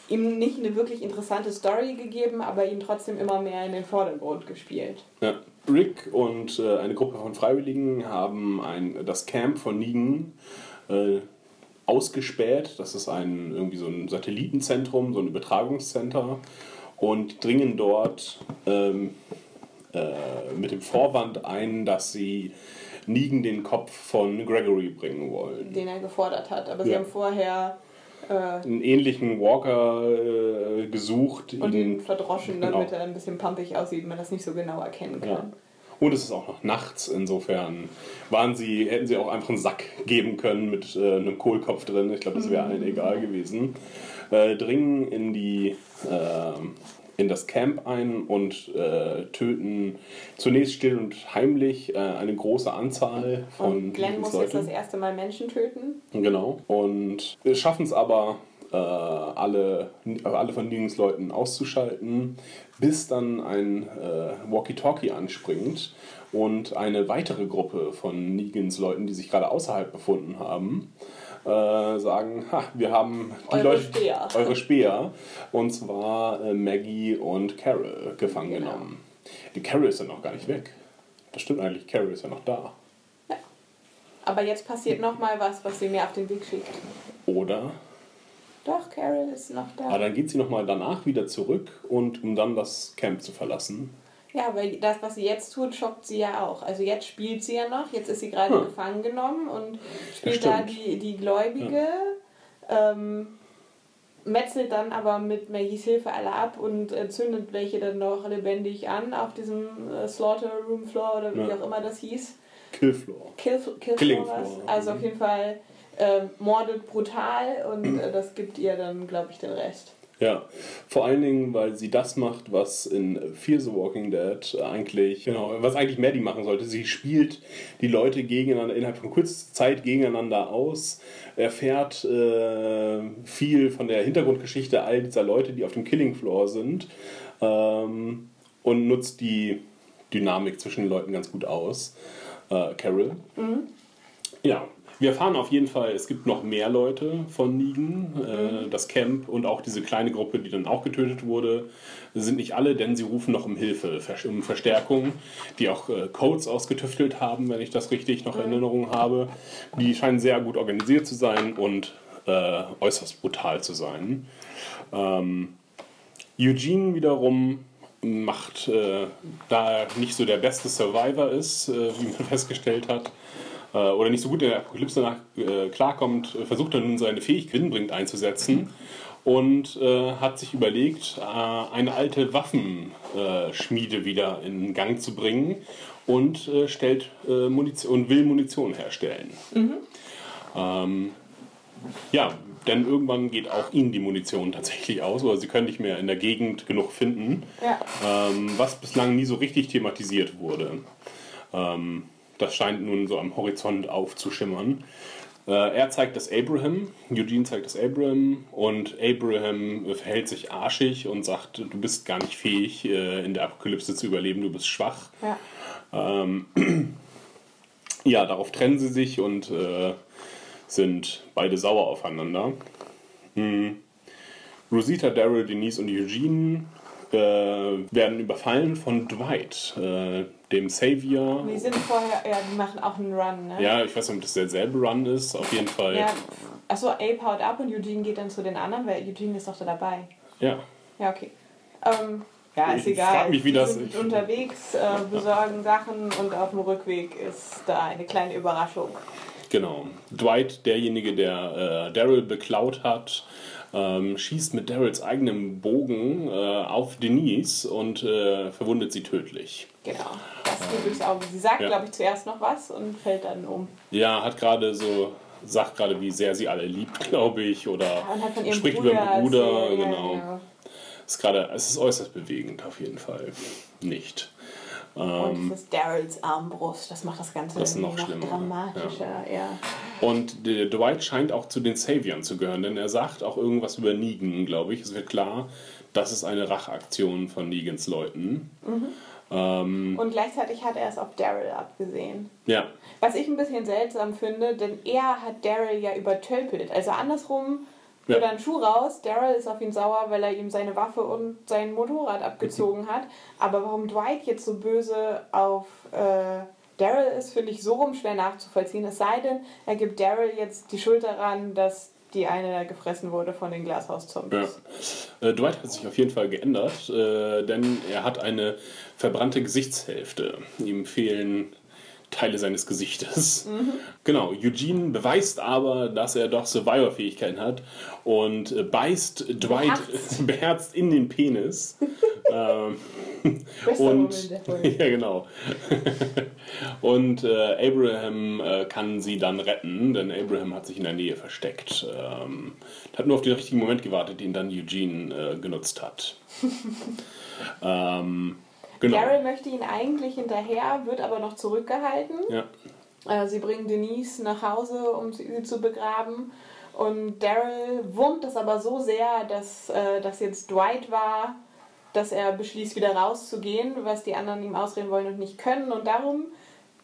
ihm nicht eine wirklich interessante Story gegeben, aber ihn trotzdem immer mehr in den Vordergrund gespielt. Ja. Rick und äh, eine Gruppe von Freiwilligen haben ein, das Camp von Negan äh, ausgespäht. Das ist ein, irgendwie so ein Satellitenzentrum, so ein Übertragungscenter und dringen dort ähm, äh, mit dem Vorwand ein, dass sie Negan den Kopf von Gregory bringen wollen. Den er gefordert hat. Aber sie Ja. haben vorher äh, Einen ähnlichen Walker äh, gesucht. und ihn- ihn verdroschen, Genau. damit er ein bisschen pumpig aussieht, man das nicht so genau erkennen kann. Ja. Und es ist auch noch nachts, insofern waren sie, hätten sie auch einfach einen Sack geben können mit äh, einem Kohlkopf drin. Ich glaube, das wäre allen egal gewesen. Äh, dringen in die äh, in das Camp ein und äh, töten zunächst still und heimlich äh, eine große Anzahl von Und Glenn muss jetzt das erste Mal Menschen töten. Genau. Und wir schaffen es aber, äh, alle, alle von Negans Leuten auszuschalten, bis dann ein äh, Walkie-Talkie anspringt und eine weitere Gruppe von Negans Leuten, die sich gerade außerhalb befunden haben, äh, sagen, ha, wir haben die Eure Leute, Speer. eure Speer, und zwar äh, Maggie und Carol gefangen Genau. genommen. Die Carol ist ja noch gar nicht weg. Das stimmt eigentlich, Carol ist ja noch da. Aber jetzt passiert nochmal was, was sie mir auf den Weg schickt. Oder Doch, Carol ist noch da. Aber dann geht sie nochmal danach wieder zurück und um dann das Camp zu verlassen. Ja, weil das, was sie jetzt tut, schockt sie ja auch. Also jetzt spielt sie ja noch, jetzt ist sie gerade Hm. gefangen genommen und spielt Ja, da die, die Gläubige, ähm, metzelt dann aber mit Maggies Hilfe alle ab und äh, zündet welche dann noch lebendig an auf diesem äh, Slaughter Room Floor oder wie Ja. auch immer das hieß. Killfloor. Kill, Kill Killing Floor. Floor. Also auf jeden Fall äh, mordet brutal und äh, das gibt ihr dann, glaube ich, den Rest. Ja, vor allen Dingen, weil sie das macht, was in Fear the Walking Dead eigentlich, genau, was eigentlich Maddie machen sollte. Sie spielt die Leute gegeneinander, innerhalb von kurzer Zeit gegeneinander aus, erfährt äh, viel von der Hintergrundgeschichte all dieser Leute, die auf dem Killing Floor sind ähm, und nutzt die Dynamik zwischen den Leuten ganz gut aus. Äh, Carol. Ja, wir erfahren auf jeden Fall, es gibt noch mehr Leute von Negan. Äh, das Camp und auch diese kleine Gruppe, die dann auch getötet wurde, sind nicht alle, denn sie rufen noch um Hilfe, um Verstärkung, die auch äh, Codes ausgetüftelt haben, wenn ich das richtig noch in Erinnerung habe. Die scheinen sehr gut organisiert zu sein und äh, äußerst brutal zu sein. Ähm, Eugene wiederum macht, äh, da er nicht so der beste Survivor ist, äh, wie man *laughs* festgestellt hat, äh, oder nicht so gut in der Apokalypse nach, äh, klarkommt, äh, versucht er nun seine Fähigkeit gewinnbringend einzusetzen und äh, hat sich überlegt, äh, eine alte Waffenschmiede wieder in Gang zu bringen und äh, stellt äh, Munition und will Munition herstellen. Ähm, ja, denn irgendwann geht auch ihnen die Munition tatsächlich aus, oder sie können nicht mehr in der Gegend genug finden, Ja. ähm, was bislang nie so richtig thematisiert wurde. Ähm, das scheint nun so am Horizont aufzuschimmern. Äh, er zeigt das Abraham, Eugene zeigt das Abraham und Abraham verhält sich arschig und sagt, du bist gar nicht fähig, äh, in der Apokalypse zu überleben, du bist schwach. Ja. Ähm, *clears throat* ja, darauf trennen sie sich und äh, sind beide sauer aufeinander. Hm. Rosita, Daryl, Denise und Eugene äh, werden überfallen von Dwight, äh, dem Savior. Die sind vorher, ja, die machen auch einen Run, ne? Ja, ich weiß nicht, ob das derselbe Run ist, auf jeden Fall. Ja. Achso, Abe haut ab und Eugene geht dann zu den anderen, weil Eugene ist doch da dabei. Ja. Ja, okay. Ähm, ja, ist Ich egal. frag mich, wie Die das- sind unterwegs, äh, besorgen Sachen und auf dem Rückweg ist da eine kleine Überraschung. Genau. Dwight, derjenige, der äh, Daryl beklaut hat, ähm, schießt mit Daryls eigenem Bogen äh, auf Denise und äh, verwundet sie tödlich. Genau. Das durchs Auge. Sie sagt, Ja. glaube ich, zuerst noch was und fällt dann um. Ja, hat gerade so, sagt gerade, wie sehr sie alle liebt, glaube ich, oder ihrem spricht Bruder über ihren Bruder, erzählt, ja, genau. Ist gerade, es ist äußerst bewegend auf jeden Fall. Nicht. Und es ist Daryls Armbrust. Das macht das Ganze Ähm, Das irgendwie noch schlimmer, dramatischer. Ja. Und der Dwight scheint auch zu den Saviors zu gehören, denn er sagt auch irgendwas über Negan, glaube ich. Es wird klar, das ist eine Rachaktion von Negans Leuten. Ähm, Und gleichzeitig hat er es auf Daryl abgesehen. ja, Was ich ein bisschen seltsam finde, denn er hat Daryl ja übertölpelt. Also andersrum Ja. Wird ein Schuh raus. Daryl ist auf ihn sauer, weil er ihm seine Waffe und sein Motorrad abgezogen hat. Aber warum Dwight jetzt so böse auf äh, Daryl ist, finde ich so rum schwer nachzuvollziehen. Es sei denn, er gibt Daryl jetzt die Schuld daran, dass die eine gefressen wurde von den Ja. Glashauszombies. Äh, Dwight hat sich auf jeden Fall geändert, äh, denn er hat eine verbrannte Gesichtshälfte. Ihm fehlen Teile seines Gesichtes. Genau, Eugene beweist aber, dass er doch Survivor-Fähigkeiten hat und äh, beißt Dwight beherzt *laughs* in den Penis. *laughs* ähm, und *laughs* ja, genau. und äh, Abraham äh, kann sie dann retten, denn Abraham hat sich in der Nähe versteckt. Ähm, hat nur auf den richtigen Moment gewartet, den dann Eugene äh, genutzt hat. ähm, genau. Daryl möchte ihn eigentlich hinterher, wird aber noch zurückgehalten. Ja. Äh, sie bringen Denise nach Hause, um sie zu begraben. Und Daryl wurmt das aber so sehr, dass äh, das jetzt Dwight war, dass er beschließt, wieder rauszugehen, was die anderen ihm ausreden wollen und nicht können. Und darum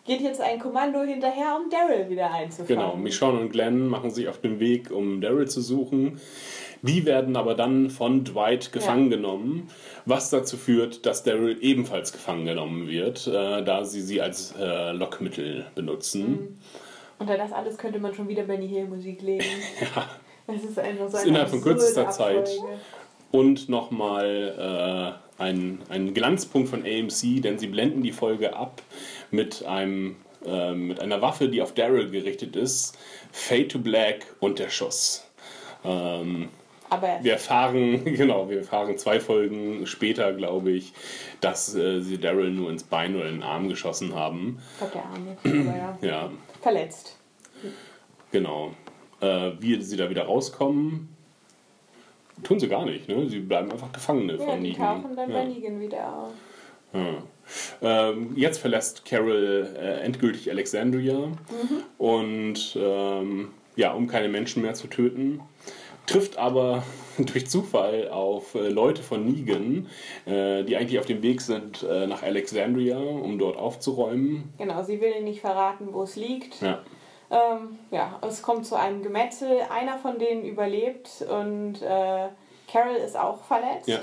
geht jetzt ein Kommando hinterher, um Daryl wieder einzufangen. Genau, Michonne und Glenn machen sich auf den Weg, um Daryl zu suchen. Die werden aber dann von Dwight gefangen Ja. genommen, was dazu führt, dass Daryl ebenfalls gefangen genommen wird, äh, da sie sie als äh, Lockmittel benutzen. Unter das alles könnte man schon wieder Benny Hill Musik legen. *laughs* Ja. Das ist einfach so ist eine innerhalb von kürzester Zeit. Abfolge. Und nochmal äh, ein, ein Glanzpunkt von AMC, denn sie blenden die Folge ab mit, einem, äh, mit einer Waffe, die auf Daryl gerichtet ist. Fade to Black und der Schuss. Ähm, Aber wir erfahren, *laughs* genau, wir erfahren zwei Folgen später, glaube ich, dass äh, sie Daryl nur ins Bein oder in den Arm geschossen haben. ich glaube, der. Aber ja. *clears throat* Ja, Verletzt. genau. Äh, wie sie da wieder rauskommen, tun sie gar nicht. Ne? Sie bleiben einfach Gefangene Ja, von die Negan. tauchen dann ja. bei Negan wieder auf. Ja. Ähm, jetzt verlässt Carol äh, endgültig Alexandria und ähm, ja, um keine Menschen mehr zu töten, trifft aber *laughs* durch Zufall auf äh, Leute von Negan, äh, die eigentlich auf dem Weg sind äh, nach Alexandria, um dort aufzuräumen. Genau, sie will nicht verraten, wo es liegt. Ja. Ähm, ja, es kommt zu einem Gemetzel. Einer von denen überlebt und äh, Carol ist auch verletzt. Ja.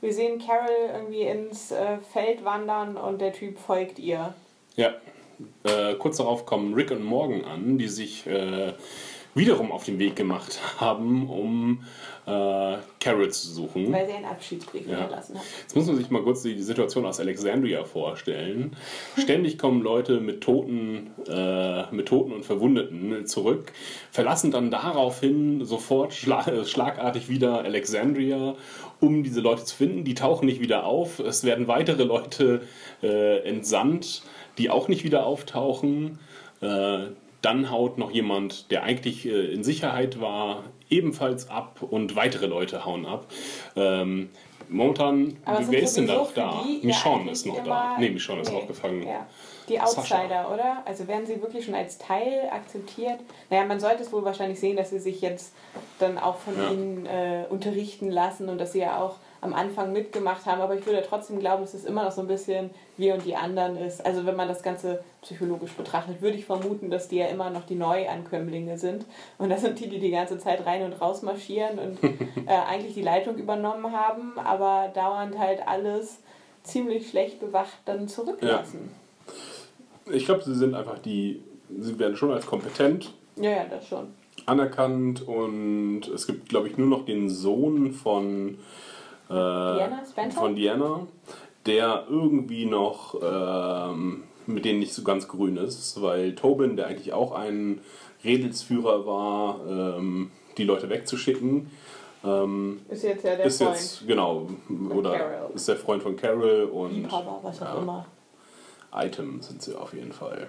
Wir sehen Carol irgendwie ins äh, Feld wandern und der Typ folgt ihr. Ja. Äh, kurz darauf kommen Rick und Morgan an, die sich wiederum auf den Weg gemacht haben, um äh, Carol zu suchen. Weil sie einen Abschiedsbrief Ja. hinterlassen hat. Jetzt muss man sich mal kurz die Situation aus Alexandria vorstellen. Ständig kommen Leute mit Toten, äh, mit Toten und Verwundeten zurück, verlassen dann daraufhin sofort schla äh, schlagartig wieder Alexandria, um diese Leute zu finden. Die tauchen nicht wieder auf. Es werden weitere Leute äh, entsandt, die auch nicht wieder auftauchen. Äh, dann haut noch jemand, der eigentlich äh, in Sicherheit war, ebenfalls ab und weitere Leute hauen ab. Ähm, momentan, Aber wer ist denn da noch da? die ja Michonne eigentlich ist noch da. Nee, Michonne ist Nee, noch gefangen. Ja. Die Sascha. Outsider, oder? Also werden sie wirklich schon als Teil akzeptiert? Naja, man sollte es wohl wahrscheinlich sehen, dass sie sich jetzt dann auch von Ja. ihnen äh, unterrichten lassen und dass sie ja auch am Anfang mitgemacht haben. Aber ich würde trotzdem glauben, dass es immer noch so ein bisschen wir und die anderen ist. Also wenn man das Ganze psychologisch betrachtet, würde ich vermuten, dass die ja immer noch die Neuankömmlinge sind. Und das sind die, die die ganze Zeit rein und raus marschieren und *laughs* äh, eigentlich die Leitung übernommen haben, aber dauernd halt alles ziemlich schlecht bewacht dann zurücklassen. Ich glaube, sie sind einfach die, sie werden schon als kompetent Ja, ja, das schon. anerkannt und es gibt, glaube ich, nur noch den Sohn von äh, Diana von Diana, der irgendwie noch ähm, mit denen nicht so ganz grün ist, weil Tobin, der eigentlich auch ein Redelsführer war, ähm, die Leute wegzuschicken, ähm, Ist jetzt ja der ist Freund. jetzt genau oder Carol. ist der Freund von Carol und Liebhaber, was auch ja. immer. Item sind sie auf jeden Fall.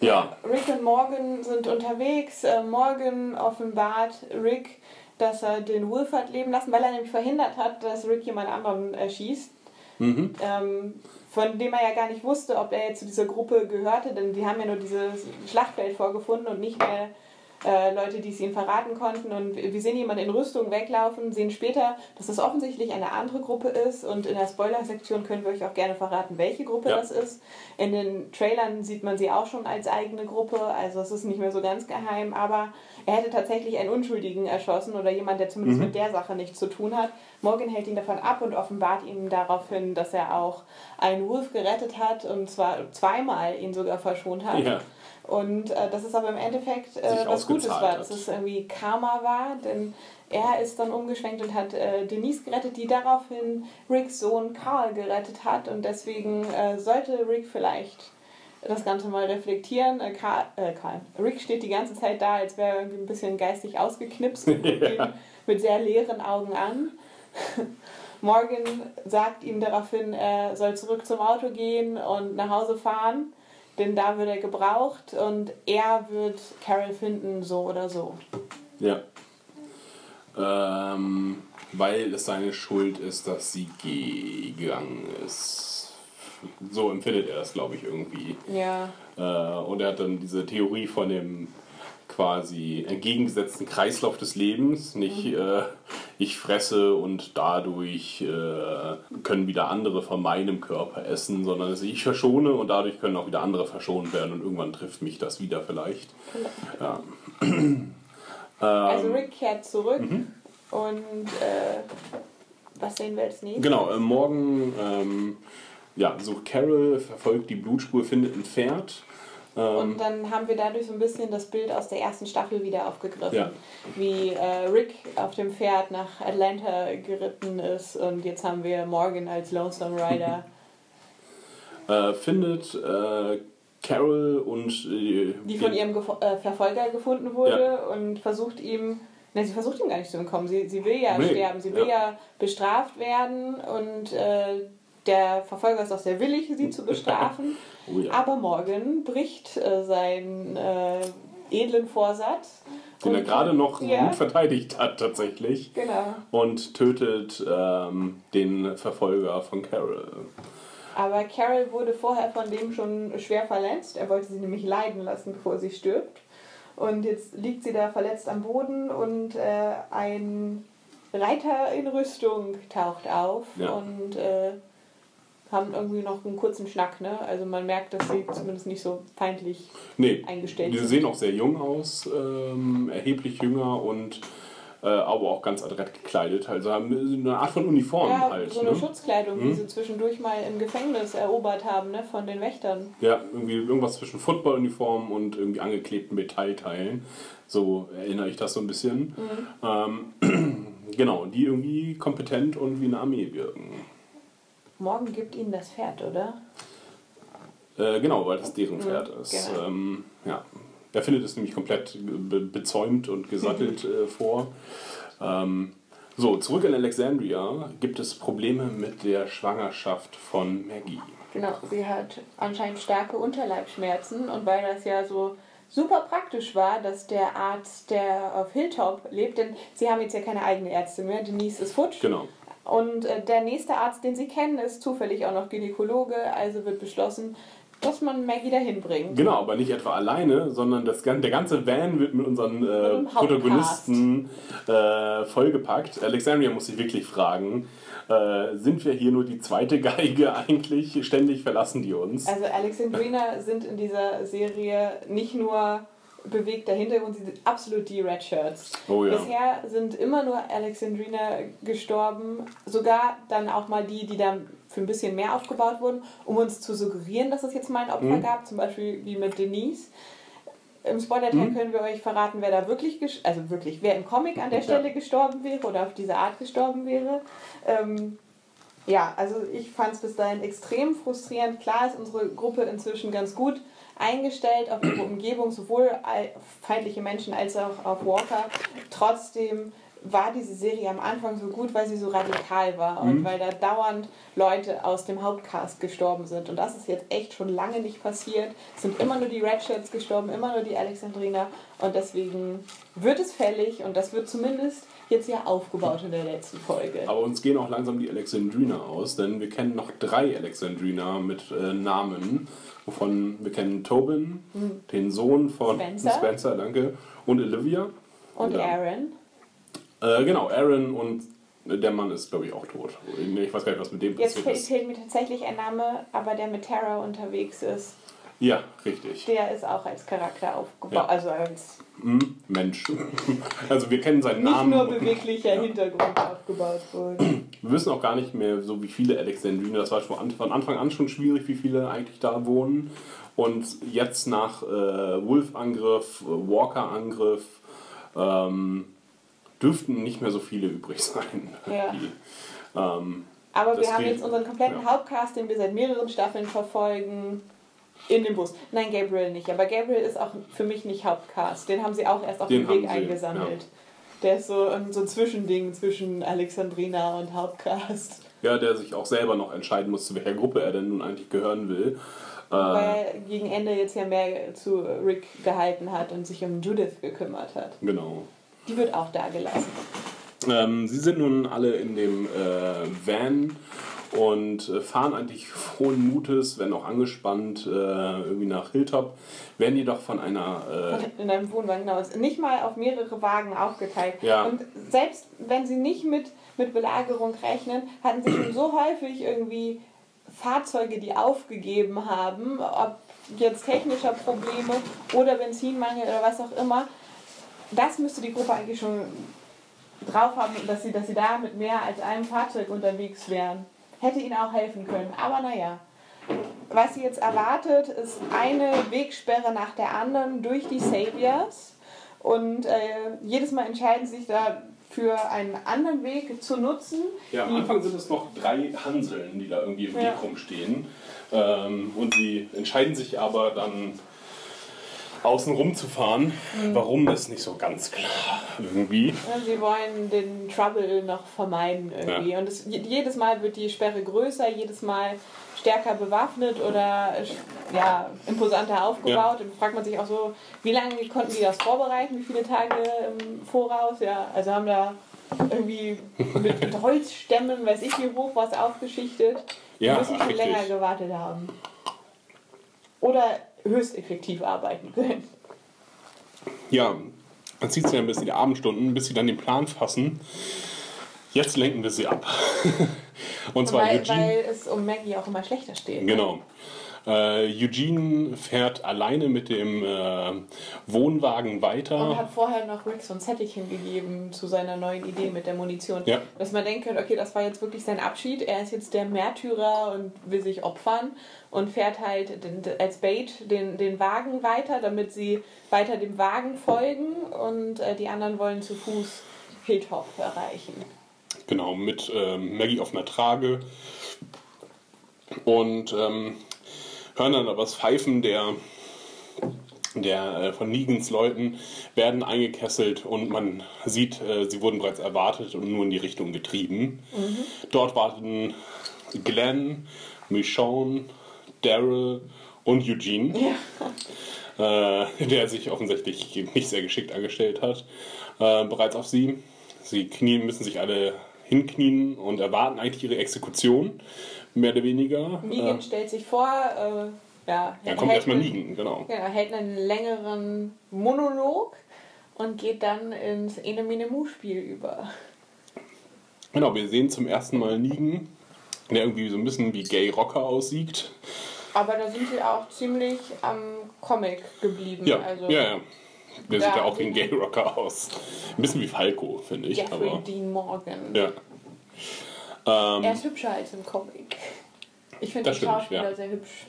Ja, Rick und Morgan sind unterwegs. Äh, Morgan offenbart Rick, dass er den Wolfert leben lassen, weil er nämlich verhindert hat, dass Rick jemand anderen erschießt. Mhm. Ähm, von dem er ja gar nicht wusste, ob er jetzt zu dieser Gruppe gehörte, denn die haben ja nur dieses Schlachtfeld vorgefunden und nicht mehr äh, Leute, die es ihnen verraten konnten. Und wir sehen jemanden in Rüstung weglaufen, sehen später, dass das offensichtlich eine andere Gruppe ist. Und in der Spoiler-Sektion können wir euch auch gerne verraten, welche Gruppe Ja. das ist. In den Trailern sieht man sie auch schon als eigene Gruppe, also es ist nicht mehr so ganz geheim. Aber er hätte tatsächlich einen Unschuldigen erschossen oder jemand, der zumindest mit der Sache nichts zu tun hat. Morgan hält ihn davon ab und offenbart ihm daraufhin, dass er auch einen Wolf gerettet hat und zwar zweimal ihn sogar verschont hat. Ja. Und äh, dass es aber im Endeffekt äh, was Gutes war, dass es irgendwie Karma war, denn er ist dann umgeschwenkt und hat äh, Denise gerettet, die daraufhin Ricks Sohn Carl gerettet hat und deswegen äh, sollte Rick vielleicht das Ganze mal reflektieren. Äh, Karl, äh, Karl. Rick steht die ganze Zeit da, als wäre er irgendwie ein bisschen geistig ausgeknipst und *laughs* guckt ihn mit sehr leeren Augen an. *laughs* Morgan sagt ihm daraufhin, er soll zurück zum Auto gehen und nach Hause fahren, denn da wird er gebraucht und er wird Carol finden, so oder so. Ja. Ähm, weil es seine Schuld ist, dass sie gegangen ist. So empfindet er das, glaube ich, irgendwie. Ja, Äh, und er hat dann diese Theorie von dem quasi entgegengesetzten Kreislauf des Lebens. Nicht äh, ich fresse und dadurch äh, können wieder andere von meinem Körper essen, sondern ich verschone und dadurch können auch wieder andere verschont werden und irgendwann trifft mich das wieder vielleicht. Ja. *clears throat* also Ähm, Rick kehrt zurück mhm. und äh, was sehen wir als nächstes? Genau, äh, morgen ähm, ja, sucht Carol, verfolgt die Blutspur, findet ein Pferd. Ähm, Und dann haben wir dadurch so ein bisschen das Bild aus der ersten Staffel wieder aufgegriffen. Ja. Wie äh, Rick auf dem Pferd nach Atlanta geritten ist und jetzt haben wir Morgan als Lonesome Rider. *laughs* *laughs* äh, findet äh, Carol und äh, die von ihrem Gefo äh, Verfolger gefunden wurde und versucht ihm, ne, sie versucht ihm gar nicht zu entkommen. Sie, sie will ja Nee, sterben, sie will ja. ja, bestraft werden und äh, der Verfolger ist auch sehr willig, sie zu bestrafen. *laughs* Oh ja. Aber Morgan bricht äh, seinen äh, edlen Vorsatz. den er gerade noch ja, gut verteidigt hat tatsächlich Genau. und tötet ähm, den Verfolger von Carol. Aber Carol wurde vorher von dem schon schwer verletzt. Er wollte sie nämlich leiden lassen, bevor sie stirbt. Und jetzt liegt sie da verletzt am Boden und äh, ein Reiter in Rüstung taucht auf Ja. und äh, haben irgendwie noch einen kurzen Schnack. Ne? Also man merkt, dass sie zumindest nicht so feindlich Nee, eingestellt die sind. sehen auch sehr jung aus, ähm, erheblich jünger und äh, aber auch ganz adrett gekleidet. Also haben eine Art von Uniform Ja, halt. so eine ne? Schutzkleidung, die Mhm. sie zwischendurch mal im Gefängnis erobert haben, ne, von den Wächtern. Ja, irgendwie irgendwas zwischen Footballuniform und irgendwie angeklebten Metallteilen. So erinnere ich das so ein bisschen. Ähm, *clears throat* genau, die irgendwie kompetent und wie eine Armee wirken. Morgen gibt ihnen das Pferd, oder? Äh, genau, weil das deren Pferd ist. genau. Ähm, ja. Er findet es nämlich komplett be bezäumt und gesattelt *laughs* äh, vor. Ähm, so, zurück in Alexandria gibt es Probleme mit der Schwangerschaft von Maggie. Genau, sie hat anscheinend starke Unterleibsschmerzen und weil das ja so super praktisch war, dass der Arzt, der auf Hilltop lebt, denn sie haben jetzt ja keine eigene Ärztin mehr, Denise ist futsch. Genau. Und äh, der nächste Arzt, den sie kennen, ist zufällig auch noch Gynäkologe, also wird beschlossen, dass man Maggie dahin bringt. Genau, aber nicht etwa alleine, sondern das, der ganze Van wird mit unseren äh. Protagonisten äh, vollgepackt. Alexandria muss sich wirklich fragen, äh, sind wir hier nur die zweite Geige *laughs* eigentlich? Ständig verlassen die uns. Also Alexandrina sind in dieser Serie nicht nur bewegter Hintergrund, sie sind absolut die Red Shirts. Oh ja. Bisher sind immer nur Alexandrina gestorben, sogar dann auch mal die, die dann für ein bisschen mehr aufgebaut wurden, um uns zu suggerieren, dass es jetzt mal ein Opfer Mhm. gab, zum Beispiel wie mit Denise. Im Spoiler-Teil Mhm. können wir euch verraten, wer da wirklich, also wirklich, wer im Comic an der Stelle gestorben wäre oder auf diese Art gestorben wäre. Ähm, ja, also ich fand es bis dahin extrem frustrierend. Klar ist unsere Gruppe inzwischen ganz gut eingestellt auf ihre Umgebung, sowohl al- feindliche Menschen als auch auf Walker. Trotzdem war diese Serie am Anfang so gut, weil sie so radikal war und weil da dauernd Leute aus dem Hauptcast gestorben sind. Und das ist jetzt echt schon lange nicht passiert. Es sind immer nur die Redshirts gestorben, immer nur die Alexandrina. Und deswegen wird es fällig und das wird zumindest jetzt ja aufgebaut in der letzten Folge. Aber uns gehen auch langsam die Alexandrina aus, denn wir kennen noch drei Alexandrina mit äh, Namen, wovon wir kennen Tobin, den Sohn von. Spencer. Spencer danke, und Olivia. Und Ja. Aaron. Äh, genau, Aaron und der Mann ist, glaube ich, auch tot. Ich weiß gar nicht, was mit dem Jetzt passiert ist. fehlt mir tatsächlich ein Name, aber der mit Terra unterwegs ist, Ja, richtig. der ist auch als Charakter aufgebaut. Ja. Also als Hm, Mensch. *laughs* Also wir kennen seinen nicht Namen. nur und- beweglicher Ja. Hintergrund aufgebaut wurde. Wir wissen auch gar nicht mehr, so wie viele Alexandriner. Das war von Anfang an schon schwierig, wie viele eigentlich da wohnen. Und jetzt nach äh, Wolf-Angriff, äh, Walker-Angriff, ähm, dürften nicht mehr so viele übrig *laughs* sein. Ja. Die, ähm, Aber wir haben jetzt unseren kompletten. Hauptcast, den wir seit mehreren Staffeln verfolgen, in dem Bus. Nein, Gabriel nicht. Aber Gabriel ist auch für mich nicht Hauptcast. Den haben sie auch erst auf Den dem Weg eingesammelt. Der ist so ein, so ein Zwischending zwischen Alexandrina und Hauptcast. ja, der sich auch selber noch entscheiden muss, zu welcher Gruppe er denn nun eigentlich gehören will. Weil er gegen Ende jetzt ja mehr zu Rick gehalten hat und sich um Judith gekümmert hat. genau. Die wird auch da gelassen. Ähm, sie sind nun alle in dem äh, Van und äh, fahren eigentlich *laughs* frohen Mutes, wenn auch angespannt, äh, irgendwie nach Hilltop, werden jedoch von einer äh, In einem Wohnwagen, genau. Ist Nicht mal auf mehrere Wagen aufgeteilt. Ja. Und selbst wenn sie nicht mit, mit Belagerung rechnen, hatten sie schon so häufig irgendwie Fahrzeuge, die aufgegeben haben, ob jetzt technischer Probleme oder Benzinmangel oder was auch immer. Das müsste die Gruppe eigentlich schon drauf haben, dass sie, dass sie da mit mehr als einem Fahrzeug unterwegs wären. Hätte ihnen auch helfen können. Aber naja. Was sie jetzt erwartet, ist eine Wegsperre nach der anderen durch die Saviors. Und äh, jedes Mal entscheiden sie sich dafür, einen anderen Weg zu nutzen. Ja, am Anfang sind es noch drei Hanseln, die da irgendwie im Ja. Weg rumstehen. Ähm, und sie entscheiden sich aber dann außen rum zu fahren. Mhm. Warum ist nicht so ganz klar irgendwie. Ja, Sie wollen den Trouble noch vermeiden irgendwie. Ja. Und es, je- jedes Mal wird die Sperre größer, jedes Mal stärker bewaffnet oder ja, imposanter aufgebaut. Und fragt man sich auch so, wie lange konnten die das vorbereiten? Wie viele Tage im Voraus? Ja, also haben da irgendwie mit, mit Holzstämmen, weiß ich wie hoch, was aufgeschichtet. Die Ja, müssen schon richtig. länger gewartet haben. Oder höchst effektiv arbeiten können. Ja, dann zieht sie dann bis in die Abendstunden, bis sie dann den Plan fassen. Jetzt lenken wir sie ab. *laughs* Und zwar Weil, Eugene. weil es um Maggie auch immer schlechter steht. Genau. Äh, Eugene fährt alleine mit dem äh, Wohnwagen Und weiter. hat vorher noch Rick so ein Zettelchen gegeben zu seiner neuen Idee mit der Munition. Ja. Dass man denken könnte, okay, das war jetzt wirklich sein Abschied. Er ist jetzt der Märtyrer und will sich opfern und fährt halt den, als Bait den, den Wagen weiter, damit sie weiter dem Wagen folgen und äh, die anderen wollen zu Fuß Hilltop erreichen. Genau, mit ähm, Maggie auf einer Trage. Und ähm, hören dann aber das Pfeifen der, der äh, von Negans Leuten werden eingekesselt und man sieht, äh, sie wurden bereits erwartet und nur in die Richtung getrieben. Dort warten Glenn, Michonne, Daryl und Eugene. *laughs* äh, der sich offensichtlich nicht sehr geschickt angestellt hat, äh, bereits auf sie. Sie knien, müssen sich alle hinknien und erwarten eigentlich ihre Exekution, mehr oder weniger. Negan Äh, stellt sich vor, äh, ja, dann kommt hält erstmal einen- Negan, genau. Genau, hält einen längeren Monolog und geht dann ins Ene Mene Mu Spiel über. Genau, wir sehen zum ersten Mal Negan, der irgendwie so ein bisschen wie Gay Rocker aussieht. Aber da sind sie auch ziemlich am Comic geblieben. Ja, also ja, ja. Der Da sieht ja auch wie ein Gay Rocker aus. Ein bisschen wie Falco, finde ich. Jeffrey aber, Dean Morgan. ja. Ähm, Er ist hübscher als im Comic. Ich finde den stimmt, Schauspieler ja. sehr hübsch.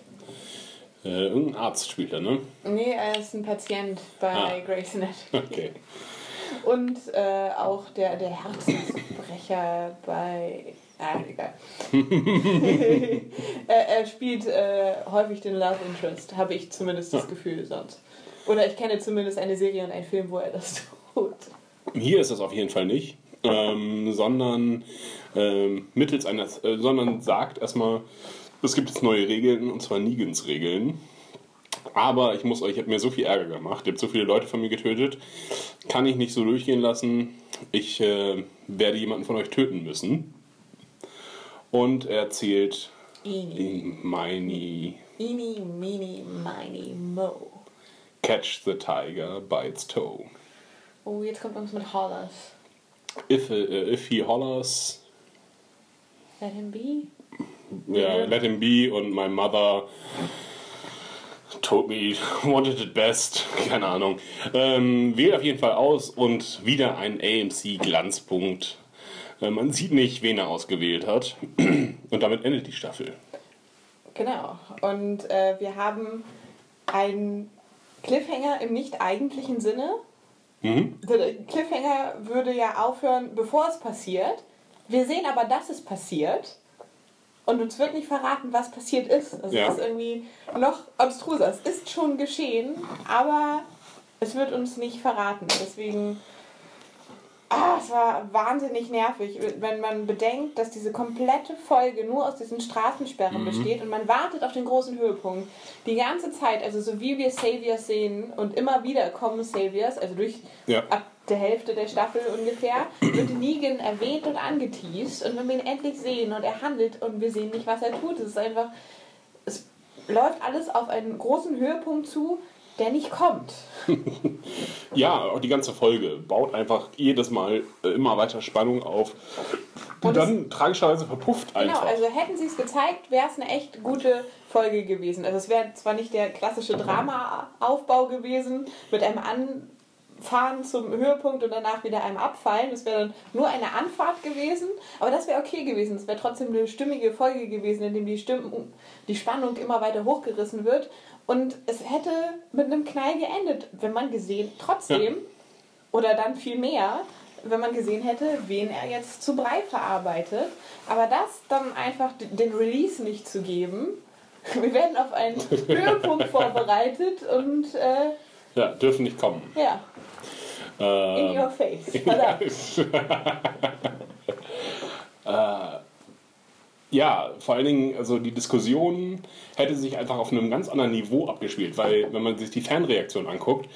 äh, irgendein Arzt spielt er, ne? Nee, er ist ein Patient bei Ah. Grey's Anatomy. *laughs* Okay. Und äh, auch der, der Herzensbrecher bei. Ah, egal. *laughs* er, er spielt äh, häufig den Love Interest, habe ich zumindest das Gefühl sonst. Oder ich kenne zumindest eine Serie und einen Film, wo er das *laughs* tut. Hier ist es auf jeden Fall nicht. ähm, sondern ähm, mittels eines, äh, sondern sagt erstmal, es gibt jetzt neue Regeln und zwar Negans Regeln. Aber ich muss euch, ich habe mir so viel Ärger gemacht, ihr habt so viele Leute von mir getötet, kann ich nicht so durchgehen lassen. Ich äh, werde jemanden von euch töten müssen. Und er erzählt Eeny, Mini eeny, meeny, miny, mo. Catch the Tiger by its toe. Oh, jetzt kommt uns mit Hollers. If, uh, if he hollers, Let him be. yeah, let him be und my mother told me *laughs* wanted it best. Keine Ahnung. Ähm, wählt auf jeden Fall aus und wieder ein AMC-Glanzpunkt. Äh, man sieht nicht, wen er ausgewählt hat. *clears throat* Und damit endet die Staffel. Genau. Und äh, wir haben einen Cliffhanger im nicht eigentlichen Sinne. Mhm. Der Cliffhanger würde ja aufhören, bevor es passiert. Wir sehen aber, dass es passiert. Und uns wird nicht verraten, was passiert ist. Also Ja. es ist irgendwie noch abstruser. Es ist schon geschehen, aber es wird uns nicht verraten. Deswegen. Ah, es war wahnsinnig nervig, wenn man bedenkt, dass diese komplette Folge nur aus diesen Straßensperren besteht und man wartet auf den großen Höhepunkt. Die ganze Zeit, also so wie wir Saviors sehen und immer wieder kommen Saviors, also durch Ja. ab der Hälfte der Staffel ungefähr, wird Negan erwähnt und angeteased und wenn wir ihn endlich sehen und er handelt und wir sehen nicht, was er tut, es ist einfach, es läuft alles auf einen großen Höhepunkt zu, der nicht kommt. *laughs* Ja, auch die ganze Folge baut einfach jedes Mal äh, immer weiter Spannung auf. Und Und dann tragischerweise verpufft Genau, einfach. also hätten sie es gezeigt, wäre es eine echt gute Folge gewesen. Also es wäre zwar nicht der klassische Drama-Aufbau gewesen mit einem Anfahren zum Höhepunkt und danach wieder einem Abfallen. Es wäre dann nur eine Anfahrt gewesen, aber das wäre okay gewesen. Es wäre trotzdem eine stimmige Folge gewesen, in dem die, Stimmung, die Spannung immer weiter hochgerissen wird. Und es hätte mit einem Knall geendet, wenn man gesehen, trotzdem, oder dann viel mehr, wenn man gesehen hätte, wen er jetzt zu Brei verarbeitet. Aber das dann einfach den Release nicht zu geben. *laughs* Wir werden auf einen *laughs* Höhepunkt vorbereitet und äh, Ja, dürfen nicht kommen. ja, in Ähm, your face. *laughs* Verdammt. Ja, vor allen Dingen, also die Diskussion hätte sich einfach auf einem ganz anderen Niveau abgespielt, weil wenn man sich die Fanreaktion anguckt,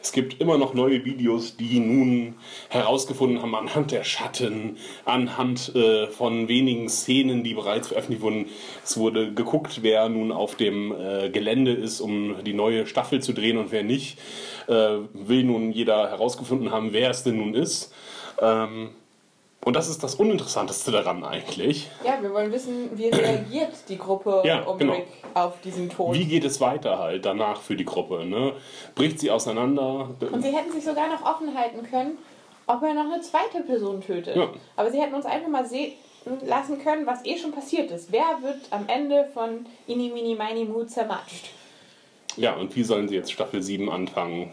es gibt immer noch neue Videos, die nun herausgefunden haben anhand der Schatten, anhand äh, von wenigen Szenen, die bereits veröffentlicht wurden. Es wurde geguckt, wer nun auf dem äh, Gelände ist, um die neue Staffel zu drehen und wer nicht. Äh, will nun jeder herausgefunden haben, wer es denn nun ist. Ähm, und das ist das Uninteressanteste daran eigentlich. Ja, wir wollen wissen, wie reagiert die Gruppe Ja, um genau. Rick auf diesen Tod. Wie geht es weiter halt danach für die Gruppe? Ne? Bricht sie auseinander? Und sie hätten sich sogar noch offen halten können, ob er noch eine zweite Person tötet. Ja. Aber sie hätten uns einfach mal sehen lassen können, was eh schon passiert ist. Wer wird am Ende von Ini Mini Mini Mu zermatscht? Ja, und wie sollen sie jetzt Staffel 7 anfangen?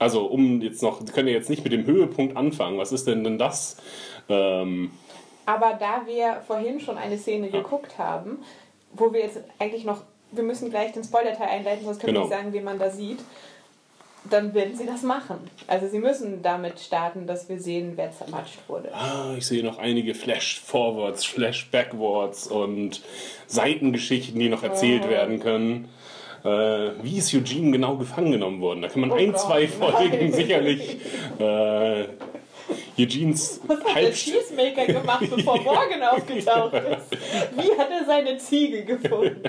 Also, um jetzt noch, sie können ja jetzt nicht mit dem Höhepunkt anfangen. Was ist denn denn das? Ähm, Aber da wir vorhin schon eine Szene geguckt haben, wo wir jetzt eigentlich noch, wir müssen gleich den Spoiler-Teil einleiten, sonst können wir Genau. nicht sagen, wen man da sieht, dann werden sie das machen. Also sie müssen damit starten, dass wir sehen, wer zermatscht wurde. ah, ich sehe noch einige Flash-Forwards, Flash-Backwards und Seitengeschichten, die noch erzählt Oh. werden können. Äh, wie ist Eugene genau gefangen genommen worden? Da kann man Oh ein, Gott, zwei Folgen nein. sicherlich. Äh, Eugenes *laughs* Was hat der Cheesemaker gemacht, bevor *laughs* Morgan aufgetaucht ist? Wie hat er seine Ziege gefunden?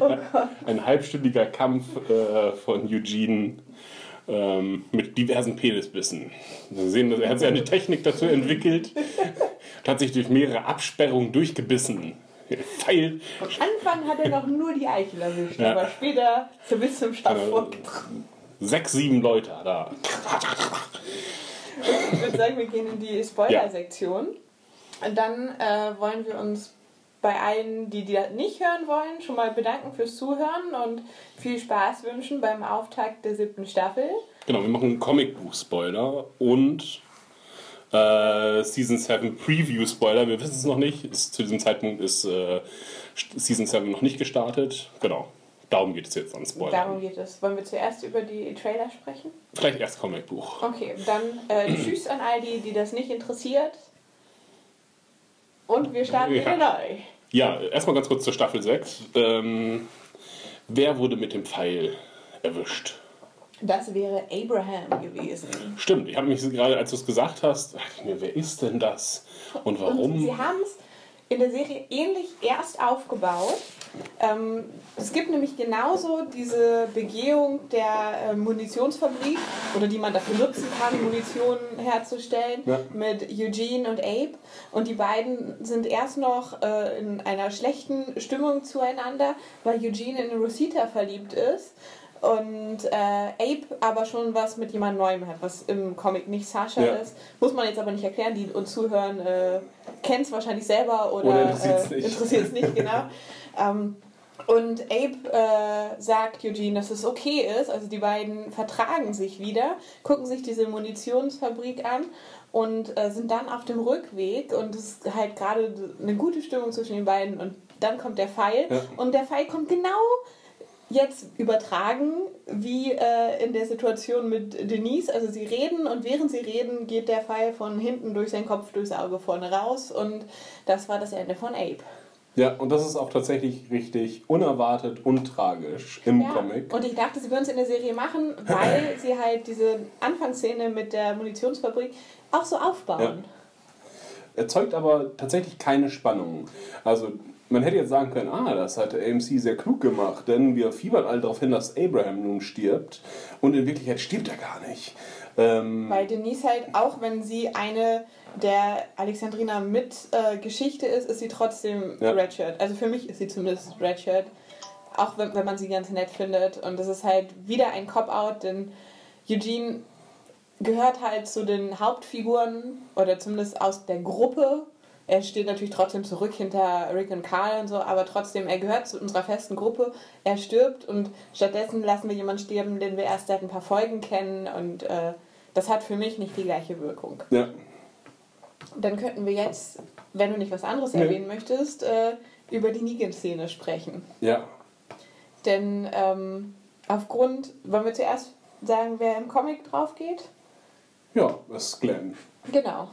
Oh ein halbstündiger Kampf äh, von Eugene ähm, mit diversen Penisbissen. Wir sehen, er hat sich eine Technik dazu entwickelt und *laughs* hat sich durch mehrere Absperrungen durchgebissen. Pfeil. Am Anfang hat er noch nur die Eichel erwischt, Ja. aber später zur bis zum Schaft vorgetragen. Sechs, sieben Leute er. Ich würde sagen, wir gehen in die Spoiler-Sektion. Und dann äh, wollen wir uns bei allen, die die das nicht hören wollen, schon mal bedanken fürs Zuhören und viel Spaß wünschen beim Auftakt der siebten Staffel. Genau, wir machen Comicbuch-Spoiler und äh, Season 7 Preview-Spoiler. Wir wissen es noch nicht. Ist, zu diesem Zeitpunkt ist äh, Season 7 noch nicht gestartet. Genau. Darum geht es jetzt an Spoiler. Darum geht es. Wollen wir zuerst über die Trailer sprechen? Vielleicht erst Comicbuch. Okay, dann äh, tschüss an all die, die das nicht interessiert. Und wir starten Ja. wieder neu. Ja, erstmal ganz kurz zur Staffel 6. Ähm, wer wurde mit dem Pfeil erwischt? Das wäre Abraham gewesen. Stimmt, ich habe mich gerade, als du es gesagt hast, dachte ich mir, wer ist denn das? Und warum? Und sie haben es in der Serie ähnlich erst aufgebaut. Ähm, es gibt nämlich genauso diese Begehung der äh, Munitionsfabrik oder die man dafür nutzen kann, Munition herzustellen Ja. mit Eugene und Abe. Und die beiden sind erst noch äh, in einer schlechten Stimmung zueinander, weil Eugene in Rosita verliebt ist. Und äh, Abe aber schon was mit jemand Neuem hat, was im Comic nicht Sasha Ja. ist. Muss man jetzt aber nicht erklären, die uns zuhören, äh, kennen es wahrscheinlich selber oder, Oder interessiert's äh, nicht. interessiert's nicht, *laughs* genau. ähm, und Abe äh, sagt Eugene, dass es okay ist. Also die beiden vertragen sich wieder, gucken sich diese Munitionsfabrik an und äh, sind dann auf dem Rückweg. Und es ist halt gerade eine gute Stimmung zwischen den beiden. Und dann kommt der Pfeil. Ja. Und der Pfeil kommt genau jetzt übertragen wie äh, in der Situation mit Denise. Also sie reden und während sie reden geht der Pfeil von hinten durch seinen Kopf, durchs Auge vorne raus. Und das war das Ende von Abe. Ja, und das ist auch tatsächlich richtig unerwartet und tragisch im Ja, Comic. und ich dachte, sie würden es in der Serie machen, *laughs* weil sie halt diese Anfangsszene mit der Munitionsfabrik auch so aufbauen. erzeugt aber tatsächlich keine Spannung. Also man hätte jetzt sagen können, ah, das hat AMC sehr klug gemacht, denn wir fiebern alle darauf hin, dass Abraham nun stirbt und in Wirklichkeit stirbt er gar nicht. Ähm, Weil Denise halt, auch wenn sie eine der Alexandrina mit äh, Geschichte ist, ist sie trotzdem Ja. Redshirt. Also für mich ist sie zumindest Redshirt. Auch wenn, wenn man sie ganz nett findet. Und das ist halt wieder ein Cop-Out, denn Eugene gehört halt zu den Hauptfiguren oder zumindest aus der Gruppe. Er steht natürlich trotzdem zurück hinter Rick und Carl und so, aber trotzdem, er gehört zu unserer festen Gruppe. Er stirbt und stattdessen lassen wir jemanden sterben, den wir erst seit ein paar Folgen kennen und äh, das hat für mich nicht die gleiche Wirkung. ja, Dann könnten wir jetzt, wenn du nicht was anderes Nee. erwähnen möchtest, äh, über die Negan-Szene sprechen. ja, Denn ähm, aufgrund, wollen wir zuerst sagen, wer im Comic drauf geht? ja, das ist Glenn. Genau.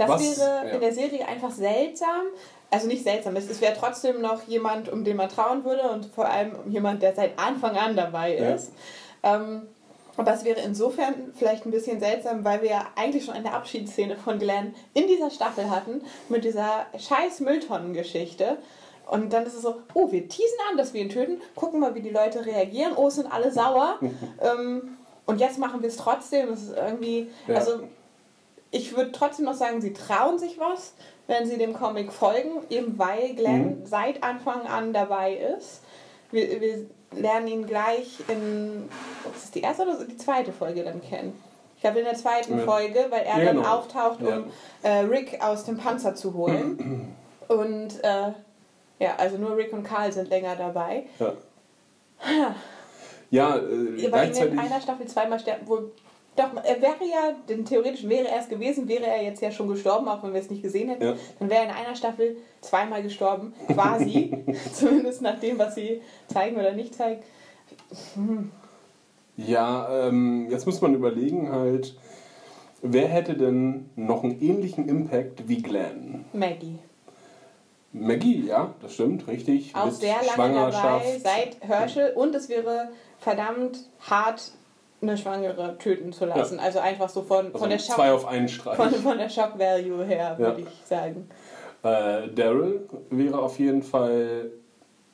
Das Was- wäre ja. in der Serie einfach seltsam. Also nicht seltsam, es, es wäre trotzdem noch jemand, um den man trauen würde und vor allem jemand, der seit Anfang an dabei Ja. ist. Ähm, aber es wäre insofern vielleicht ein bisschen seltsam, weil wir ja eigentlich schon eine Abschiedsszene von Glenn in dieser Staffel hatten mit dieser scheiß Mülltonnengeschichte. Und dann ist es so, oh, wir teasen an, dass wir ihn töten, gucken mal, wie die Leute reagieren, oh, es sind alle sauer. *laughs* ähm, und jetzt machen wir es trotzdem. Es ist irgendwie, Ja. also ich würde trotzdem noch sagen, sie trauen sich was, wenn sie dem Comic folgen, eben weil Glenn seit Anfang an dabei ist. Wir, wir lernen ihn gleich in, ist das die erste oder die zweite Folge dann kennen? Ich glaube in der zweiten Ja. Folge, weil er Ja, dann genau. auftaucht, um Ja. äh, Rick aus dem Panzer zu holen. *clears throat* Und äh, ja, also nur Rick und Carl sind länger dabei. Ja, *laughs* ja äh, Weil in einer Staffel zweimal sterben, wohl doch, er wäre ja, denn theoretisch wäre er es gewesen, wäre er jetzt ja schon gestorben, auch wenn wir es nicht gesehen hätten. Ja. Dann wäre er in einer Staffel zweimal gestorben, quasi. *laughs* *laughs* Zumindest nach dem, was sie zeigen oder nicht zeigen. Ja, ähm, jetzt muss man überlegen halt, wer hätte denn noch einen ähnlichen Impact wie Glenn? Maggie. Maggie, ja, das stimmt, richtig. Auch Mit sehr lange dabei, seit Herschel. Und es wäre verdammt hart, eine Schwangere töten zu lassen. Ja. Also einfach so von, Also von, der, Schock, zwei auf einen Streich. von, von der Shock-Value her, Ja. würde ich sagen. Äh, Daryl wäre auf jeden Fall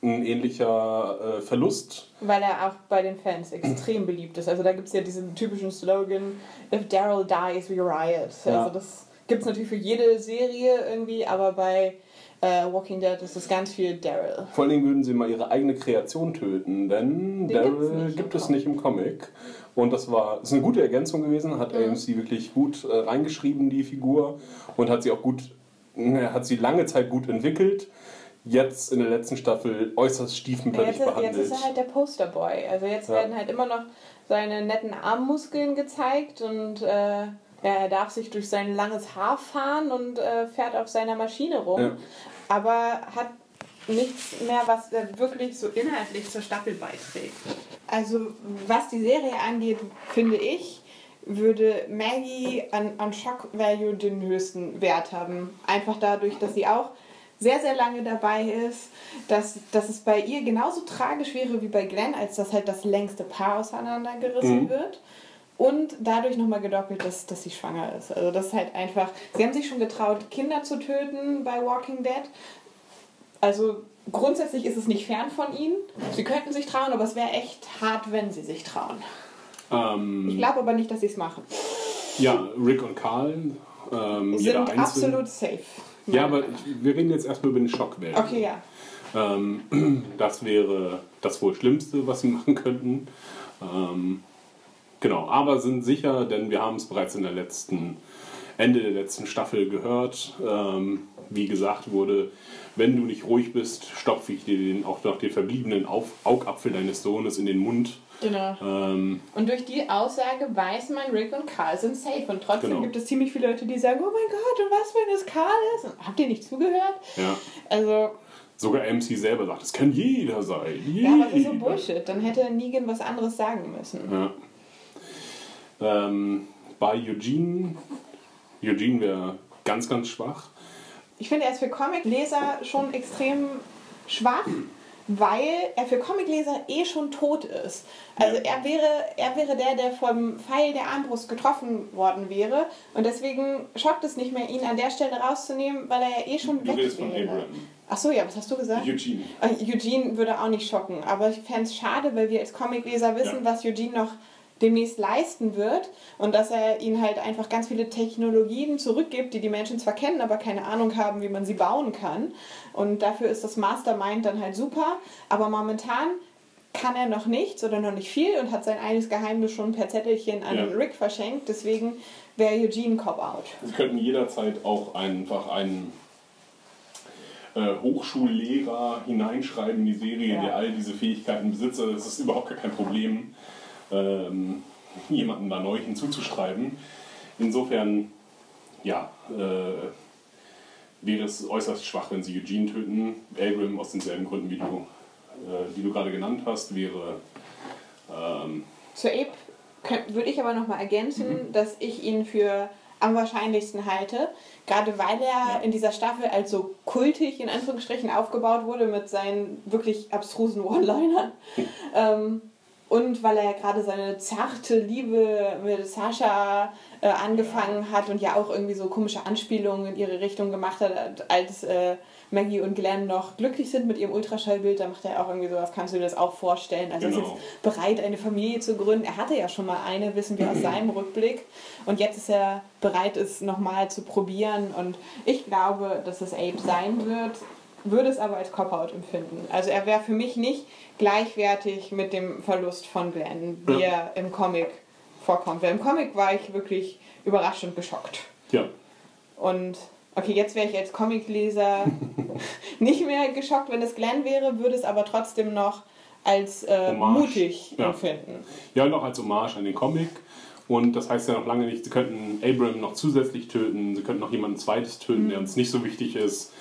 ein ähnlicher äh, Verlust. Weil er auch bei den Fans extrem beliebt ist. Also da gibt es ja diesen typischen Slogan, if Daryl dies, we riot. Ja. Also das gibt es natürlich für jede Serie irgendwie, aber bei äh, Walking Dead ist es ganz viel Daryl. Vor allen Dingen würden sie mal ihre eigene Kreation töten, denn Den Daryl gibt es nicht im Comic. Und das war ist eine gute Ergänzung gewesen, hat Mhm. AMC wirklich gut äh, reingeschrieben, die Figur, und hat sie auch gut, ne, hat sie lange Zeit gut entwickelt. Jetzt in der letzten Staffel äußerst Ja, stiefmütterlich Jetzt, jetzt behandelt. ist er halt der Posterboy. Also jetzt Ja. werden halt immer noch seine netten Armmuskeln gezeigt und äh, ja, er darf sich durch sein langes Haar fahren und äh, fährt auf seiner Maschine rum. Ja. Aber hat nichts mehr, was äh, wirklich so inhaltlich zur Staffel beiträgt. Also was die Serie angeht, finde ich, würde Maggie an, an Shock Value den höchsten Wert haben. Einfach dadurch, dass sie auch sehr, sehr lange dabei ist, dass, dass es bei ihr genauso tragisch wäre wie bei Glenn, als dass halt das längste Paar auseinandergerissen Mhm. wird. Und dadurch nochmal gedoppelt, dass, dass sie schwanger ist. Also das ist halt einfach. Sie haben sich schon getraut, Kinder zu töten bei Walking Dead. Also grundsätzlich ist es nicht fern von ihnen. Sie könnten sich trauen, aber es wäre echt hart, wenn sie sich trauen. Ähm, Ich glaube aber nicht, dass sie es machen. ja, Rick und Carl, ähm, Sind absolut safe. Ja, aber ich, wir reden jetzt erstmal über den Schockwellen. Okay, ja. Ähm, *clears throat* das wäre das wohl Schlimmste, was sie *laughs* machen könnten. Ähm, genau, aber sind sicher, denn wir haben es bereits in der letzten, Ende der letzten Staffel gehört. Ähm, wie gesagt wurde, wenn du nicht ruhig bist, stopfe ich dir den, auch noch den verbliebenen Auf, Augapfel deines Sohnes in den Mund. Genau. Ähm, Und durch die Aussage weiß man, Rick und Carl sind safe. Und trotzdem Genau. gibt es ziemlich viele Leute, die sagen, oh mein Gott, und was, wenn es Carl ist? Und habt ihr nicht zugehört? ja. Also, Sogar MC selber sagt, es kann jeder sein. ja, aber das ist so Jeder. Bullshit. Dann hätte Negan was anderes sagen müssen. Ja. Ähm, bei Eugene, Eugene wäre ganz, ganz schwach. Ich finde, er ist für Comicleser schon extrem schwach, weil er für Comicleser eh schon tot ist. Also er wäre, er wäre der, der vom Pfeil der Armbrust getroffen worden wäre. Und deswegen schockt es nicht mehr, ihn an der Stelle rauszunehmen, weil er ja eh schon Du weg redest von. Abraham. Ach so, ja, was hast du gesagt? Eugene. Äh, Eugene würde auch nicht schocken, aber ich fände es schade, weil wir als Comicleser wissen, Ja. was Eugene noch demnächst leisten wird und dass er ihnen halt einfach ganz viele Technologien zurückgibt, die die Menschen zwar kennen, aber keine Ahnung haben, wie man sie bauen kann. Und dafür ist das Mastermind dann halt super, aber momentan kann er noch nichts oder noch nicht viel und hat sein eines Geheimnis schon per Zettelchen an Ja. Rick verschenkt, deswegen wäre Eugene Cop-Out. Sie könnten jederzeit auch einfach einen äh, Hochschullehrer hineinschreiben in die Serie, Ja. der all diese Fähigkeiten besitzt. Also Das ist überhaupt gar kein Problem, ähm, jemanden da neu hinzuzuschreiben. Insofern, ja, äh, wäre es äußerst schwach, wenn sie Eugene töten. Abram aus denselben Gründen, wie du, äh, die du gerade genannt hast, wäre ähm, Zu Abe könnt- würde ich aber nochmal ergänzen, dass ich ihn für am wahrscheinlichsten halte. Gerade weil er in dieser Staffel als so kultig in Anführungsstrichen aufgebaut wurde mit seinen wirklich abstrusen One-Linern. *laughs* ähm, und weil er ja gerade seine zarte Liebe mit Sascha äh, angefangen hat und ja auch irgendwie so komische Anspielungen in ihre Richtung gemacht hat, als äh, Maggie und Glenn noch glücklich sind mit ihrem Ultraschallbild, da macht er auch irgendwie sowas, kannst du dir das auch vorstellen? Also er ist Genau. jetzt bereit, eine Familie zu gründen. Er hatte ja schon mal eine, wissen wir aus seinem Rückblick. Und jetzt ist er bereit, es nochmal zu probieren. Und ich glaube, dass es Abe sein wird, würde es aber als Cop-Out empfinden. Also er wäre für mich nicht gleichwertig mit dem Verlust von Glenn, wie er im Comic vorkommt. Weil im Comic war ich wirklich überrascht und geschockt. ja, Und okay, jetzt wäre ich als Comicleser *laughs* nicht mehr geschockt, wenn es Glenn wäre, würde es aber trotzdem noch als äh, mutig Ja. empfinden. Ja, und auch als Hommage an den Comic. Und das heißt ja noch lange nicht, sie könnten Abram noch zusätzlich töten, sie könnten noch jemanden zweites töten, Mhm. der uns nicht so wichtig ist,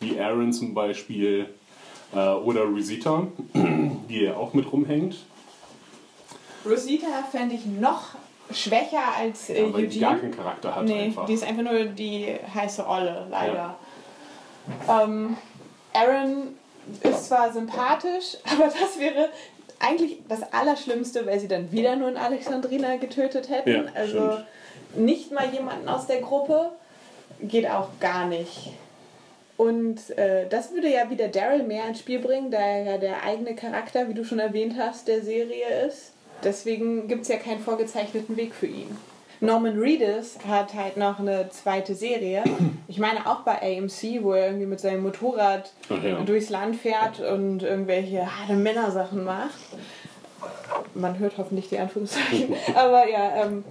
wie Aaron zum Beispiel äh, oder Rosita, *clears throat* die ja auch mit rumhängt. Rosita fände ich noch schwächer als äh, weil die gar Eugene. keinen Charakter hat Nee, einfach. die ist einfach nur die heiße Olle, leider. Ähm, Aaron ist zwar sympathisch, *laughs* aber das wäre eigentlich das Allerschlimmste, weil sie dann wieder nur einen Alexandrina getötet hätten. Ja, also stimmt. nicht mal jemanden aus der Gruppe. Geht auch gar nicht. Und äh, das würde ja wieder Daryl mehr ins Spiel bringen, da er ja der eigene Charakter, wie du schon erwähnt hast, der Serie ist. Deswegen gibt es ja keinen vorgezeichneten Weg für ihn. Norman Reedus hat halt noch eine zweite Serie. Ich meine auch bei AMC, wo er irgendwie mit seinem Motorrad ja. durchs Land fährt und irgendwelche harte Männersachen macht. Man hört hoffentlich die Anführungszeichen. *laughs* Aber ja, ähm,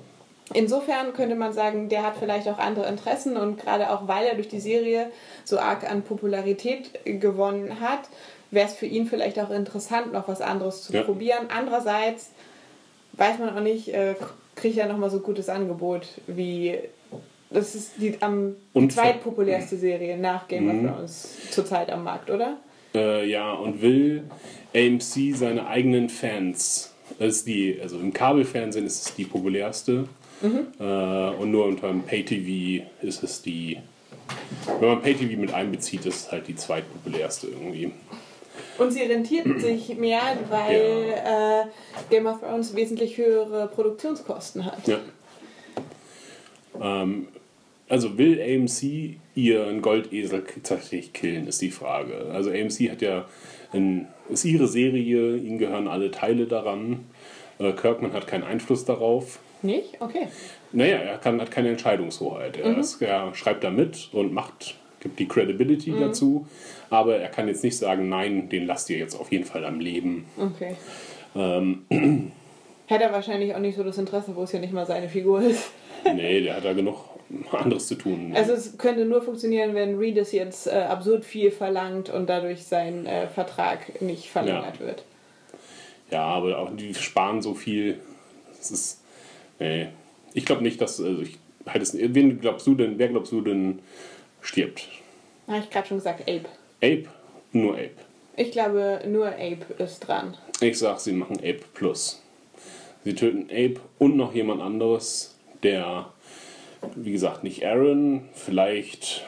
insofern könnte man sagen, der hat vielleicht auch andere Interessen und gerade auch weil er durch die Serie so arg an Popularität gewonnen hat, wäre es für ihn vielleicht auch interessant, noch was anderes zu Ja. probieren. Andererseits weiß man auch nicht, äh, kriegt er nochmal so gutes Angebot wie. Das ist die am Und- zweitpopulärste Serie nach Game Mhm. of Thrones zurzeit am Markt, oder? Äh, ja, und will AMC seine eigenen Fans. Das ist die, also im Kabelfernsehen ist es die populärste. Äh, und nur unter dem Pay-TV ist es die. Wenn man Pay-TV mit einbezieht, ist es halt die zweitpopulärste irgendwie. Und sie rentiert *clears throat* sich mehr, weil äh, Game of Thrones wesentlich höhere Produktionskosten hat. Ja. Ähm, also will AMC ihren Goldesel tatsächlich killen, ist die Frage. Also AMC hat ja, ein, ist ihre Serie, ihnen gehören alle Teile daran. Äh, Kirkman hat keinen Einfluss darauf. Nicht? Okay. Naja, er kann, hat keine Entscheidungshoheit. Er, ist, er schreibt da mit und macht, gibt die Credibility dazu. Aber er kann jetzt nicht sagen, nein, den lasst ihr jetzt auf jeden Fall am Leben. Okay. Ähm, *clears throat* Hätte er wahrscheinlich auch nicht so das Interesse, wo es ja nicht mal seine Figur ist. *laughs* nee, der hat da genug anderes zu tun. Also es könnte nur funktionieren, wenn Reed es jetzt äh, absurd viel verlangt und dadurch sein äh, Vertrag nicht verlängert wird. Ja, aber auch die sparen so viel. Das ist. Nee. Ich glaube nicht, dass. Also ich halte es, wen glaubst du denn, wer glaubst du denn stirbt? Habe ich gerade schon gesagt, Ape. Ape? Nur Ape. Ich glaube, nur Ape ist dran. Ich sag, sie machen Ape Plus. Sie töten Ape und noch jemand anderes, der, wie gesagt, nicht Aaron, vielleicht.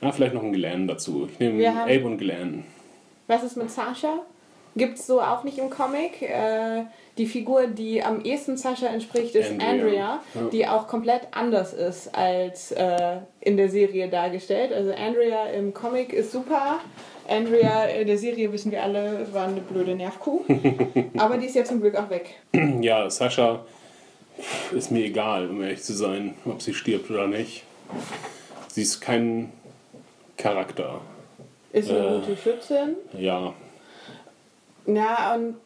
Ja, vielleicht noch ein Glenn dazu. Ich nehme haben- Ape und Glenn. Was ist mit Sasha? Gibt es so auch nicht im Comic. Äh, die Figur, die am ehesten Sasha entspricht, ist Andrea. Andrea, Ja. die auch komplett anders ist als äh, in der Serie dargestellt. Also Andrea im Comic ist super. Andrea in der Serie, wissen wir alle, war eine blöde Nervkuh. *laughs* Aber die ist ja zum Glück auch weg. Ja, Sascha ist mir egal, um ehrlich zu sein, ob sie stirbt oder nicht. Sie ist kein Charakter. Ist eine Äh. gute Schützin. Ja, Ja, und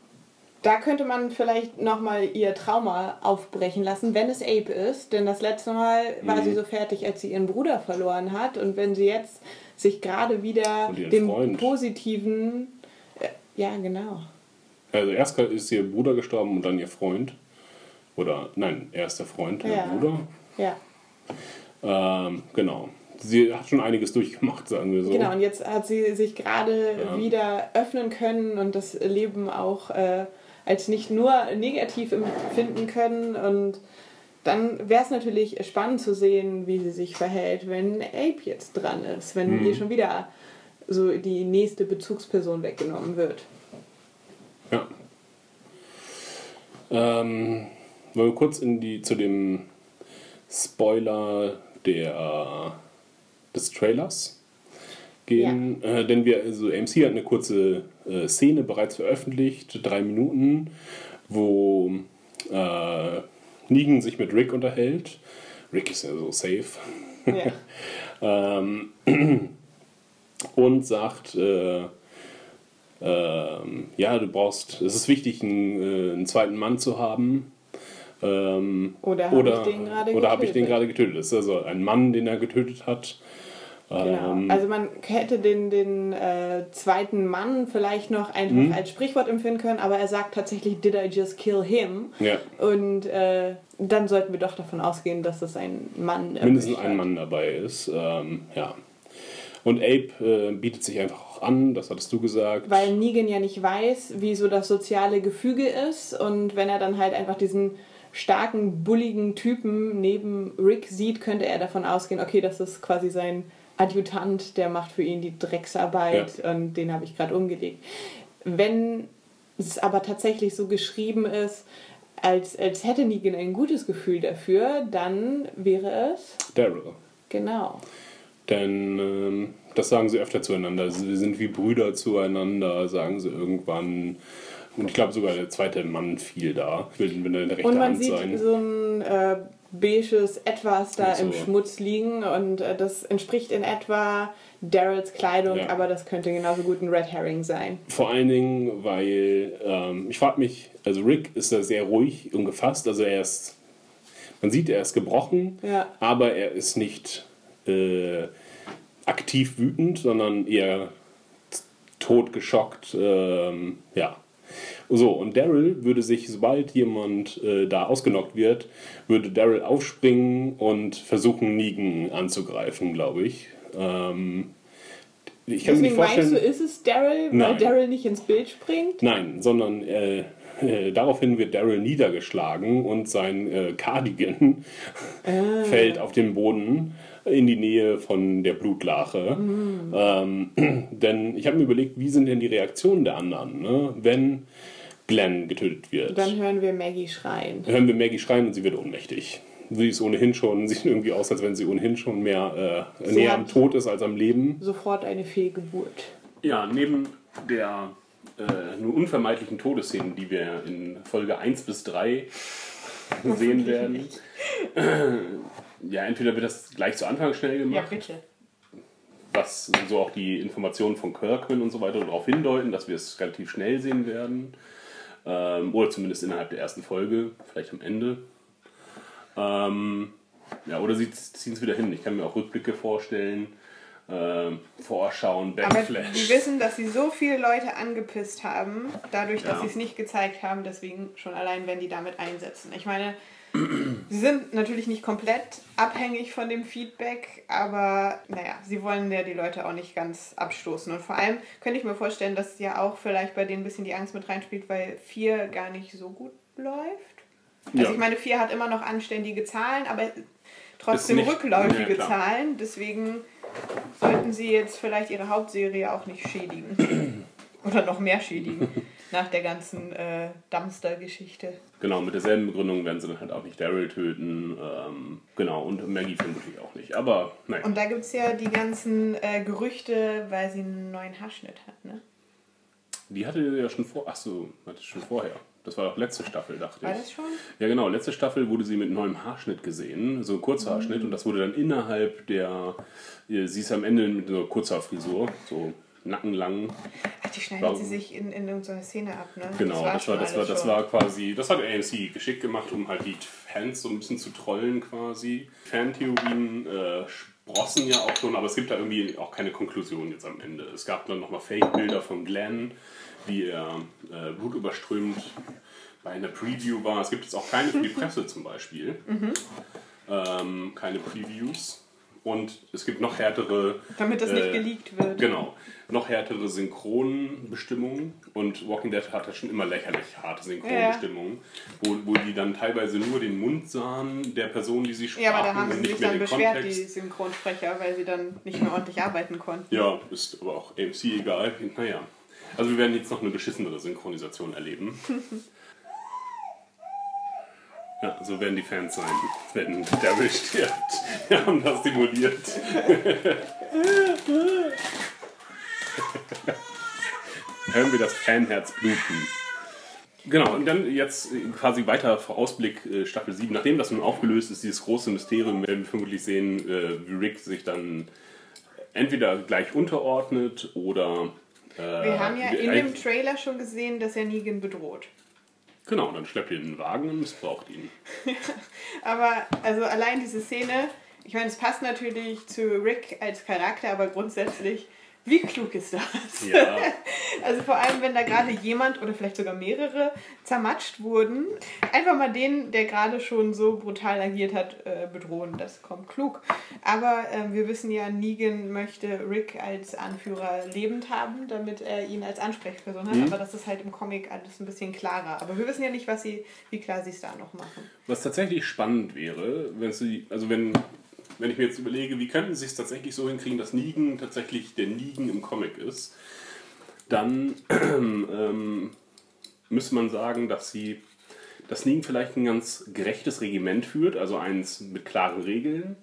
da könnte man vielleicht nochmal ihr Trauma aufbrechen lassen, wenn es Ape ist. Denn das letzte Mal war Mhm. sie so fertig, als sie ihren Bruder verloren hat. Und wenn sie jetzt sich gerade wieder dem Freund. positiven. Äh, ja, genau. also erst ist ihr Bruder gestorben und dann ihr Freund. Oder, nein, er ist der Freund, der Ja. Bruder. Ja, Ähm, genau. Sie hat schon einiges durchgemacht, sagen wir so. genau. Und jetzt hat sie sich gerade Ja. wieder öffnen können und das Leben auch äh, als nicht nur negativ empfinden können. Und dann wäre es natürlich spannend zu sehen, wie sie sich verhält, wenn Ape jetzt dran ist, wenn Mhm. ihr schon wieder so die nächste Bezugsperson weggenommen wird. Ja. Ähm, wollen wir kurz in die, zu dem Spoiler der, des Trailers gehen? Äh, denn wir, also AMC hat eine kurze äh, Szene bereits veröffentlicht, drei Minuten, wo äh, Negan sich mit Rick unterhält. Rick ist ja so safe. Ja. *laughs* ähm, und sagt, äh, ähm, ja, du brauchst, es ist wichtig, einen, äh, einen zweiten Mann zu haben. Ähm, Oder hab oder, ich den gerade oder habe ich den getötet? gerade getötet? Das ist also ein Mann, den er getötet hat. Genau. Ähm, Also man hätte den, den äh, zweiten Mann vielleicht noch einfach Mhm. als Sprichwort empfinden können, aber er sagt tatsächlich, did I just kill him? Ja. Und äh, dann sollten wir doch davon ausgehen, dass es ein Mann mindestens erwischt ein hat. Mann dabei ist. Ähm, ja. Und Abe äh, bietet sich einfach auch an, das hattest du gesagt. Weil Negan ja nicht weiß, wie so das soziale Gefüge ist und wenn er dann halt einfach diesen starken, bulligen Typen neben Rick sieht, könnte er davon ausgehen, okay, das ist quasi sein Adjutant, der macht für ihn die Drecksarbeit und den habe ich gerade umgelegt. Wenn es aber tatsächlich so geschrieben ist, als, als hätte Negan ein gutes Gefühl dafür, dann wäre es Daryl. genau. Denn ähm, das sagen sie öfter zueinander. Sie sind wie Brüder zueinander, sagen sie irgendwann. Und ich glaube sogar der zweite Mann fiel da. Will, will eine rechte Und man Hand sieht sein. so ein äh, beiges Etwas da so. im Schmutz liegen und äh, das entspricht in etwa Daryls Kleidung, Ja. aber das könnte genauso gut ein Red Herring sein. Vor allen Dingen, weil ähm, ich frage mich, also Rick ist da sehr ruhig und gefasst. Also er ist, man sieht, er ist gebrochen, Ja. aber er ist nicht äh, aktiv wütend, sondern eher totgeschockt. Ähm, ja. So, und Daryl würde sich, sobald jemand äh, da ausgenockt wird, würde Daryl aufspringen und versuchen, Negan anzugreifen, glaube ich. Ähm, ich kann mir nicht Deswegen meinst du, ist es Daryl, weil. Daryl nicht ins Bild springt? Nein, sondern äh, äh, daraufhin wird Daryl niedergeschlagen und sein äh, Cardigan *laughs* fällt auf den Boden in die Nähe von der Blutlache. Ähm, *clears throat* denn ich habe mir überlegt, wie sind denn die Reaktionen der anderen, ne? wenn Glenn getötet wird. Dann hören wir Maggie schreien. hören wir Maggie schreien und sie wird ohnmächtig. Sie ist ohnehin schon, sieht irgendwie aus, als wenn sie ohnehin schon mehr äh, Sie näher am Tod ist als am Leben. Sofort eine Fehlgeburt. Ja, neben der äh, nur unvermeidlichen Todesszenen, die wir in Folge 1 bis 3 sehen werden. ja, entweder wird das gleich zu Anfang schnell gemacht, bitte. was so auch die Informationen von Kirkman und so weiter darauf hindeuten, dass wir es relativ schnell sehen werden. Ähm, oder zumindest innerhalb der ersten Folge, vielleicht am Ende. Ähm, ja, oder sie ziehen es wieder hin. Ich kann mir auch Rückblicke vorstellen, ähm, Vorschauen, Aber Backflash. die wissen, dass sie so viele Leute angepisst haben, dadurch, dass Ja. sie es nicht gezeigt haben, deswegen schon allein, wenn die damit einsetzen. Ich meine, sie sind natürlich nicht komplett abhängig von dem Feedback, aber naja, sie wollen ja die Leute auch nicht ganz abstoßen. Und vor allem könnte ich mir vorstellen, dass ja auch vielleicht bei denen ein bisschen die Angst mit reinspielt, weil 4 gar nicht so gut läuft. Also Ja. ich meine, 4 hat immer noch anständige Zahlen, aber trotzdem nicht- rückläufige Ja. Zahlen. Deswegen sollten sie jetzt vielleicht ihre Hauptserie auch nicht schädigen. *clears throat* Oder noch mehr schädigen. Nach der ganzen äh, Dumpster-Geschichte. Genau, mit derselben Begründung werden sie dann halt auch nicht Daryl töten. Ähm, genau, und Maggie vermutlich auch nicht. Aber naja. Und da gibt es ja die ganzen äh, Gerüchte, weil sie einen neuen Haarschnitt hat, ne? Die hatte ja schon vor. Achso, hatte schon vorher. Das war doch letzte Staffel, dachte War ich. das schon? Ja, genau. Letzte Staffel wurde sie mit neuem Haarschnitt gesehen. So ein Kurzhaarschnitt. Mhm. Und das wurde dann innerhalb der. Sie ist am Ende mit einer Kurzhaarfrisur. So nackenlang. Ach, die schneidet Warum? sie sich in, in irgendeine Szene ab, ne? Genau, das war, das war, das schon. war quasi, das hat AMC geschickt gemacht, um halt die Fans so ein bisschen zu trollen quasi. Fantheorien äh, sprossen ja auch schon, aber es gibt da irgendwie auch keine Konklusion jetzt am Ende. Es gab dann nochmal Fake-Bilder von Glenn, wie er äh, blutüberströmt bei einer Preview war. Es gibt jetzt auch keine für die *laughs* Presse zum Beispiel. Ähm, keine Previews. Und es gibt noch härtere Damit das nicht äh, geleakt wird. Genau. Noch härtere Synchronbestimmungen. Und Walking Dead hatte schon immer lächerlich harte Synchronbestimmungen, wo, wo die dann teilweise nur den Mund sahen der Person, die sie sprachen Ja, aber da haben sie nicht sich dann beschwert, die Kontext. Synchronsprecher, weil sie dann nicht mehr ordentlich arbeiten konnten. Ja, ist aber auch AMC egal. Naja. Also wir werden jetzt noch eine beschissenere Synchronisation erleben. *laughs* Ja, so werden die Fans sein, wenn Daryl stirbt. Wir haben das simuliert. *laughs* Hören wir das Fanherz bluten. Genau, und dann jetzt quasi weiter Vorausblick äh, Staffel 7. Nachdem das nun aufgelöst ist, dieses große Mysterium, werden wir vermutlich sehen, äh, wie Rick sich dann entweder gleich unterordnet oder. Äh, Wir haben ja in dem Trailer schon gesehen, dass er Negan bedroht. Genau, dann schleppt ihr den Wagen und missbraucht ihn. *laughs* Aber also allein diese Szene, ich meine, es passt natürlich zu Rick als Charakter, aber grundsätzlich, wie klug ist das? Ja, *laughs* Also vor allem, wenn da gerade jemand oder vielleicht sogar mehrere zermatscht wurden, einfach mal den, der gerade schon so brutal agiert hat, äh, bedrohen. Das kommt klug. Aber ähm, wir wissen ja, Negan möchte Rick als Anführer lebend haben, damit er ihn als Ansprechperson hat. Aber das ist halt im Comic alles ein bisschen klarer. Aber wir wissen ja nicht, was sie, wie klar sie es da noch machen. was tatsächlich spannend wäre, wenn sie, also wenn, wenn ich mir jetzt überlege, wie könnten sie es tatsächlich so hinkriegen, dass Negan tatsächlich der Negan im Comic ist, dann *clears throat* ähm, müsste man sagen, dass sie dass Negan vielleicht ein ganz gerechtes Regiment führt, also eins mit klaren Regeln,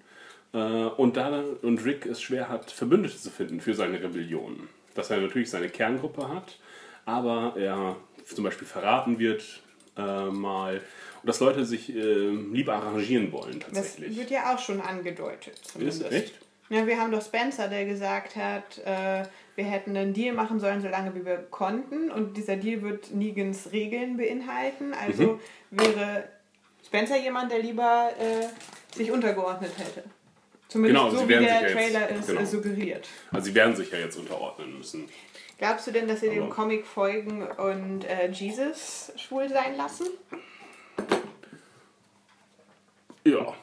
äh, und, da, und Rick es schwer hat, Verbündete zu finden für seine Rebellion. Dass er natürlich seine Kerngruppe hat, aber er zum Beispiel verraten wird äh, mal und dass Leute sich äh, lieber arrangieren wollen Das tatsächlich. wird ja auch schon angedeutet. Ist Zumindest. echt? Ja, wir haben doch Spencer, der gesagt hat, äh, wir hätten einen Deal machen sollen, solange wie wir konnten. Und dieser Deal wird Negans Regeln beinhalten. Also Mhm. wäre Spencer jemand, der lieber äh, sich untergeordnet hätte. Zumindest Genau, so wie der ja jetzt- Trailer es genau. äh, suggeriert. Also sie werden sich ja jetzt unterordnen müssen. Glaubst du denn, dass sie dem Comic folgen und äh, Jesus schwul sein lassen? Ja.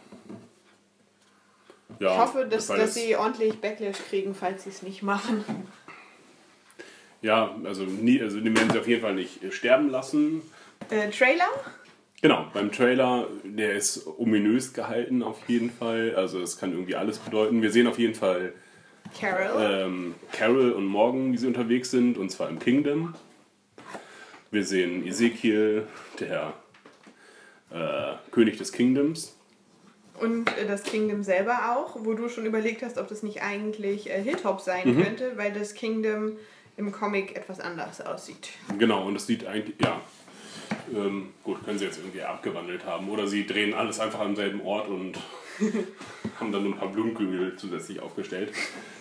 Ja, Ich hoffe, dass, das dass sie ordentlich Backlash kriegen, falls sie es nicht machen. Ja, also, nie, also den werden sie auf jeden Fall nicht äh, sterben lassen. Äh, Trailer? Genau, beim Trailer, der ist ominös gehalten auf jeden Fall. Also es kann irgendwie alles bedeuten. Wir sehen auf jeden Fall Carol. ähm, Carol und Morgan, wie sie unterwegs sind, und zwar im Kingdom. Wir sehen Ezekiel, der äh, König des Kingdoms. Und äh, das Kingdom selber auch, wo du schon überlegt hast, ob das nicht eigentlich äh, Hilltop sein Mhm. könnte, weil das Kingdom im Comic etwas anders aussieht. Genau, und es sieht eigentlich, ja, ähm, gut, können sie jetzt irgendwie abgewandelt haben. Oder sie drehen alles einfach am selben Ort und *laughs* haben dann nur ein paar Blumenkügel zusätzlich aufgestellt.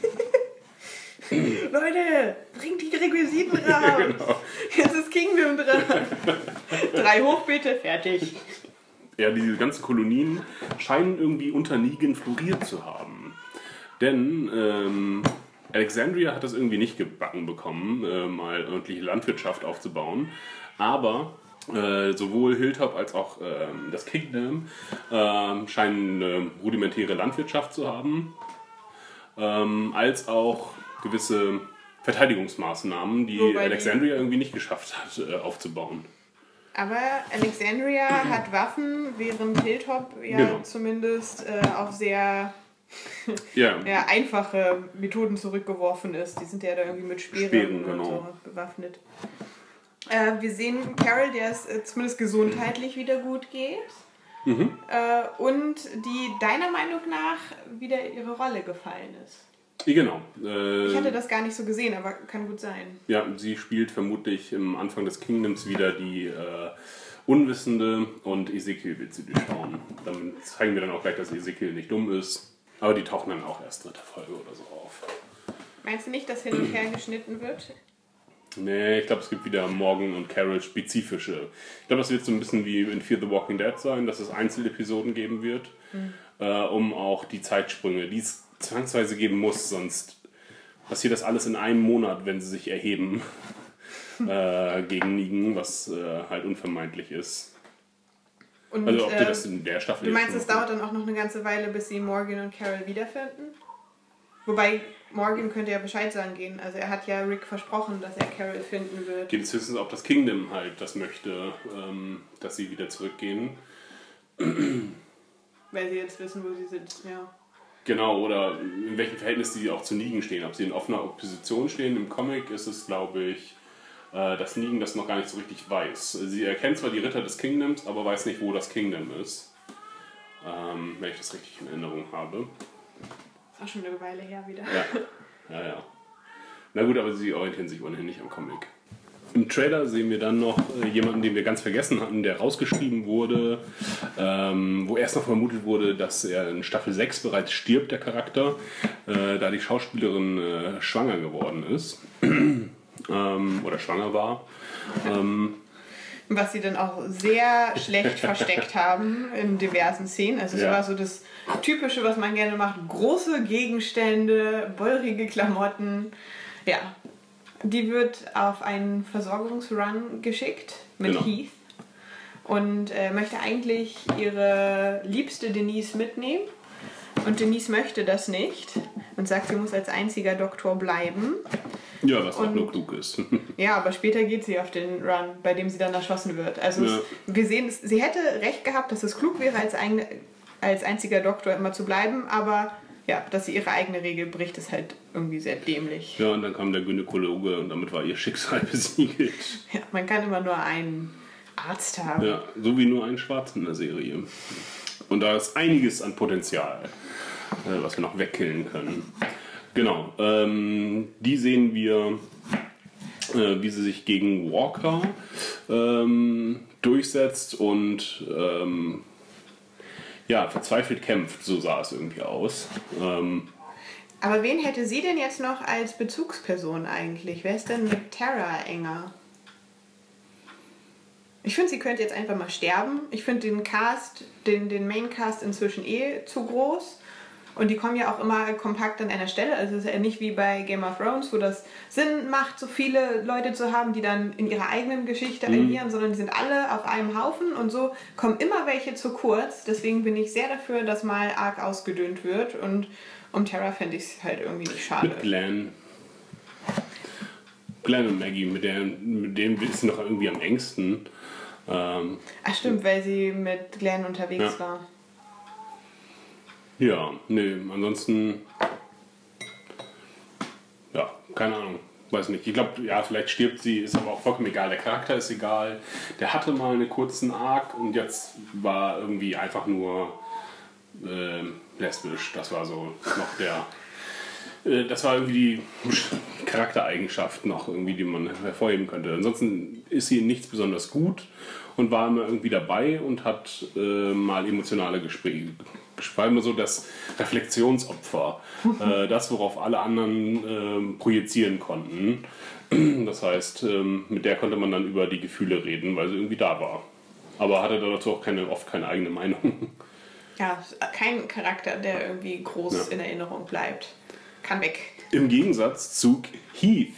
*laughs* Leute, bringt die Requisiten *laughs* raus! Genau. Jetzt ist Kingdom dran! Drei hoch bitte, fertig. Ja, diese ganzen Kolonien scheinen irgendwie unter Negan floriert zu haben. Denn ähm, Alexandria hat das irgendwie nicht gebacken bekommen, äh, mal ordentliche Landwirtschaft aufzubauen. Aber äh, sowohl Hilltop als auch ähm, das Kingdom ähm, scheinen eine rudimentäre Landwirtschaft zu haben, ähm, als auch gewisse Verteidigungsmaßnahmen, die Wobei die- Alexandria irgendwie nicht geschafft hat äh, aufzubauen. Aber Alexandria *clears throat* hat Waffen, während Hilltop ja Genau. zumindest äh, auf sehr *laughs* Ja, ja, einfache Methoden zurückgeworfen ist. Die sind ja da irgendwie mit Speeren, Speeren, und genau. so bewaffnet. Äh, wir sehen Carol, der es äh, zumindest gesundheitlich wieder gut geht. Mhm. Äh, und die deiner Meinung nach wieder ihre Rolle gefallen ist. Genau. Äh, Ich hatte das gar nicht so gesehen, aber kann gut sein. Ja, sie spielt vermutlich im Anfang des Kingdoms wieder die äh, Unwissende und Ezekiel wird sie durchschauen. Damit zeigen wir dann auch gleich, dass Ezekiel nicht dumm ist. Aber die tauchen dann auch erst dritte Folge oder so auf. Meinst du nicht, dass hin und her geschnitten wird? Nee, ich glaube, es gibt wieder Morgan und Carol spezifische. Ich glaube, das wird so ein bisschen wie in Fear the Walking Dead sein, dass es Einzelepisoden geben wird, äh, um auch die Zeitsprünge, die es zwangsweise geben muss, sonst passiert das alles in einem Monat, wenn sie sich erheben *laughs* äh, gegen Negan, was äh, halt unvermeidlich ist. Und, Also ob äh, das in der Staffel Du meinst, es dauert dann auch noch eine ganze Weile, bis sie Morgan und Carol wiederfinden? Wobei Morgan könnte ja Bescheid sagen gehen. Also er hat ja Rick versprochen, dass er Carol finden wird. Geht es höchstens, ob das Kingdom halt das möchte, ähm, dass sie wieder zurückgehen. Weil sie jetzt wissen, wo sie sind. Ja. Genau, oder in welchem Verhältnis sie auch zu Negan stehen. Ob sie in offener Opposition stehen. Im Comic ist es, glaube ich, äh, dass Negan das noch gar nicht so richtig weiß. Sie erkennt zwar die Ritter des Kingdoms, aber weiß nicht, wo das Kingdom ist. Ähm, wenn ich das richtig in Erinnerung habe. Ist auch schon eine Weile her wieder. Ja, ja, ja. Na gut, aber sie orientieren sich ohnehin nicht am Comic. Im Trailer sehen wir dann noch äh, jemanden, den wir ganz vergessen hatten, der rausgeschrieben wurde, ähm, wo erst noch vermutet wurde, dass er in Staffel 6 bereits stirbt, der Charakter, äh, da die Schauspielerin äh, schwanger geworden ist. *clears throat* ähm, oder schwanger war. Ähm, Was sie dann auch sehr schlecht versteckt *laughs* haben in diversen Szenen. Also es Ja. war so das Typische, was man gerne macht. Große Gegenstände, beurige Klamotten. Ja. Die wird auf einen Versorgungsrun geschickt mit Genau. Heath und äh, möchte eigentlich ihre liebste Denise mitnehmen. Und Denise möchte das nicht und sagt, sie muss als einziger Doktor bleiben. ja, was auch Und- nur klug ist. *laughs* Ja, aber später geht sie auf den Run, bei dem sie dann erschossen wird. Also Ja. es, wir sehen, es, sie hätte recht gehabt, dass es klug wäre, als, ein, als einziger Doktor immer zu bleiben, aber ja, dass sie ihre eigene Regel bricht, ist halt irgendwie sehr dämlich. ja, und dann kam der Gynäkologe und damit war ihr *laughs* Schicksal besiegelt. Ja, man kann immer nur einen Arzt haben. Ja, so wie nur einen Schwarzen in der Serie. Und da ist einiges an Potenzial, äh, was wir noch wegkillen können. Genau, ähm, die sehen wir, äh, wie sie sich gegen Walker ähm, durchsetzt und ähm, ja, verzweifelt kämpft, so sah es irgendwie aus. Ähm, Aber wen hätte sie denn jetzt noch als Bezugsperson eigentlich? Wer ist denn mit Tara enger? Ich finde, sie könnte jetzt einfach mal sterben. Ich finde den Cast, den, den Maincast inzwischen eh zu groß. Und die kommen ja auch immer kompakt an einer Stelle. Also es ist ja nicht wie bei Game of Thrones, wo das Sinn macht, so viele Leute zu haben, die dann in ihrer eigenen Geschichte agieren, sondern die sind alle auf einem Haufen und so kommen immer welche zu kurz. Deswegen bin ich sehr dafür, dass mal arg ausgedünnt wird. Und um Terra fände ich es halt irgendwie nicht schade. Mit Glenn. Glenn und Maggie, mit, der, mit denen ist sie noch irgendwie am engsten. Ähm, Ach stimmt, weil sie mit Glenn unterwegs Ja. war. Ja, nee, ansonsten. Ja, keine Ahnung. Weiß nicht. Ich glaube, ja, vielleicht stirbt sie, ist aber auch vollkommen egal. Der Charakter ist egal. Der hatte mal einen kurzen Arc und jetzt war irgendwie einfach nur ähm, lesbisch. Das war so noch der. äh, Das war irgendwie die Charaktereigenschaft noch irgendwie, die man hervorheben könnte. Ansonsten ist sie in nichts besonders gut und war immer irgendwie dabei und hat äh, mal emotionale Gespräche. Beschreiben wir so das Reflexionsopfer, *laughs* äh, das, worauf alle anderen ähm, projizieren konnten. *clears throat* Das heißt, ähm, mit der konnte man dann über die Gefühle reden, weil sie irgendwie da war. Aber hatte dazu auch keine, oft keine eigene Meinung. *laughs* Ja, kein Charakter, der irgendwie groß Ja. in Erinnerung bleibt. Kann weg. Im Gegensatz zu Heath.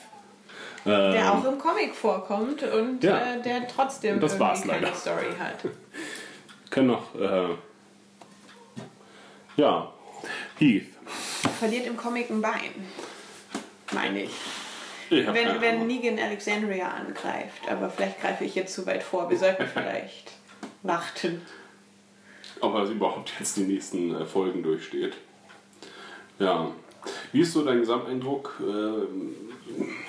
Der Ähm, auch im Comic vorkommt und Ja. äh, der trotzdem Und das war's keine leider. Story hat. *laughs* können noch. Äh, ja, Heath. Verliert im Comic ein Bein. Meine ich. Ich Wenn, wenn. Negan Alexandria angreift. Aber vielleicht greife ich jetzt zu weit vor. Wir sollten *laughs* vielleicht warten. ob er überhaupt jetzt die nächsten äh, Folgen durchsteht. Ja. Wie ist so dein Gesamteindruck? Ähm,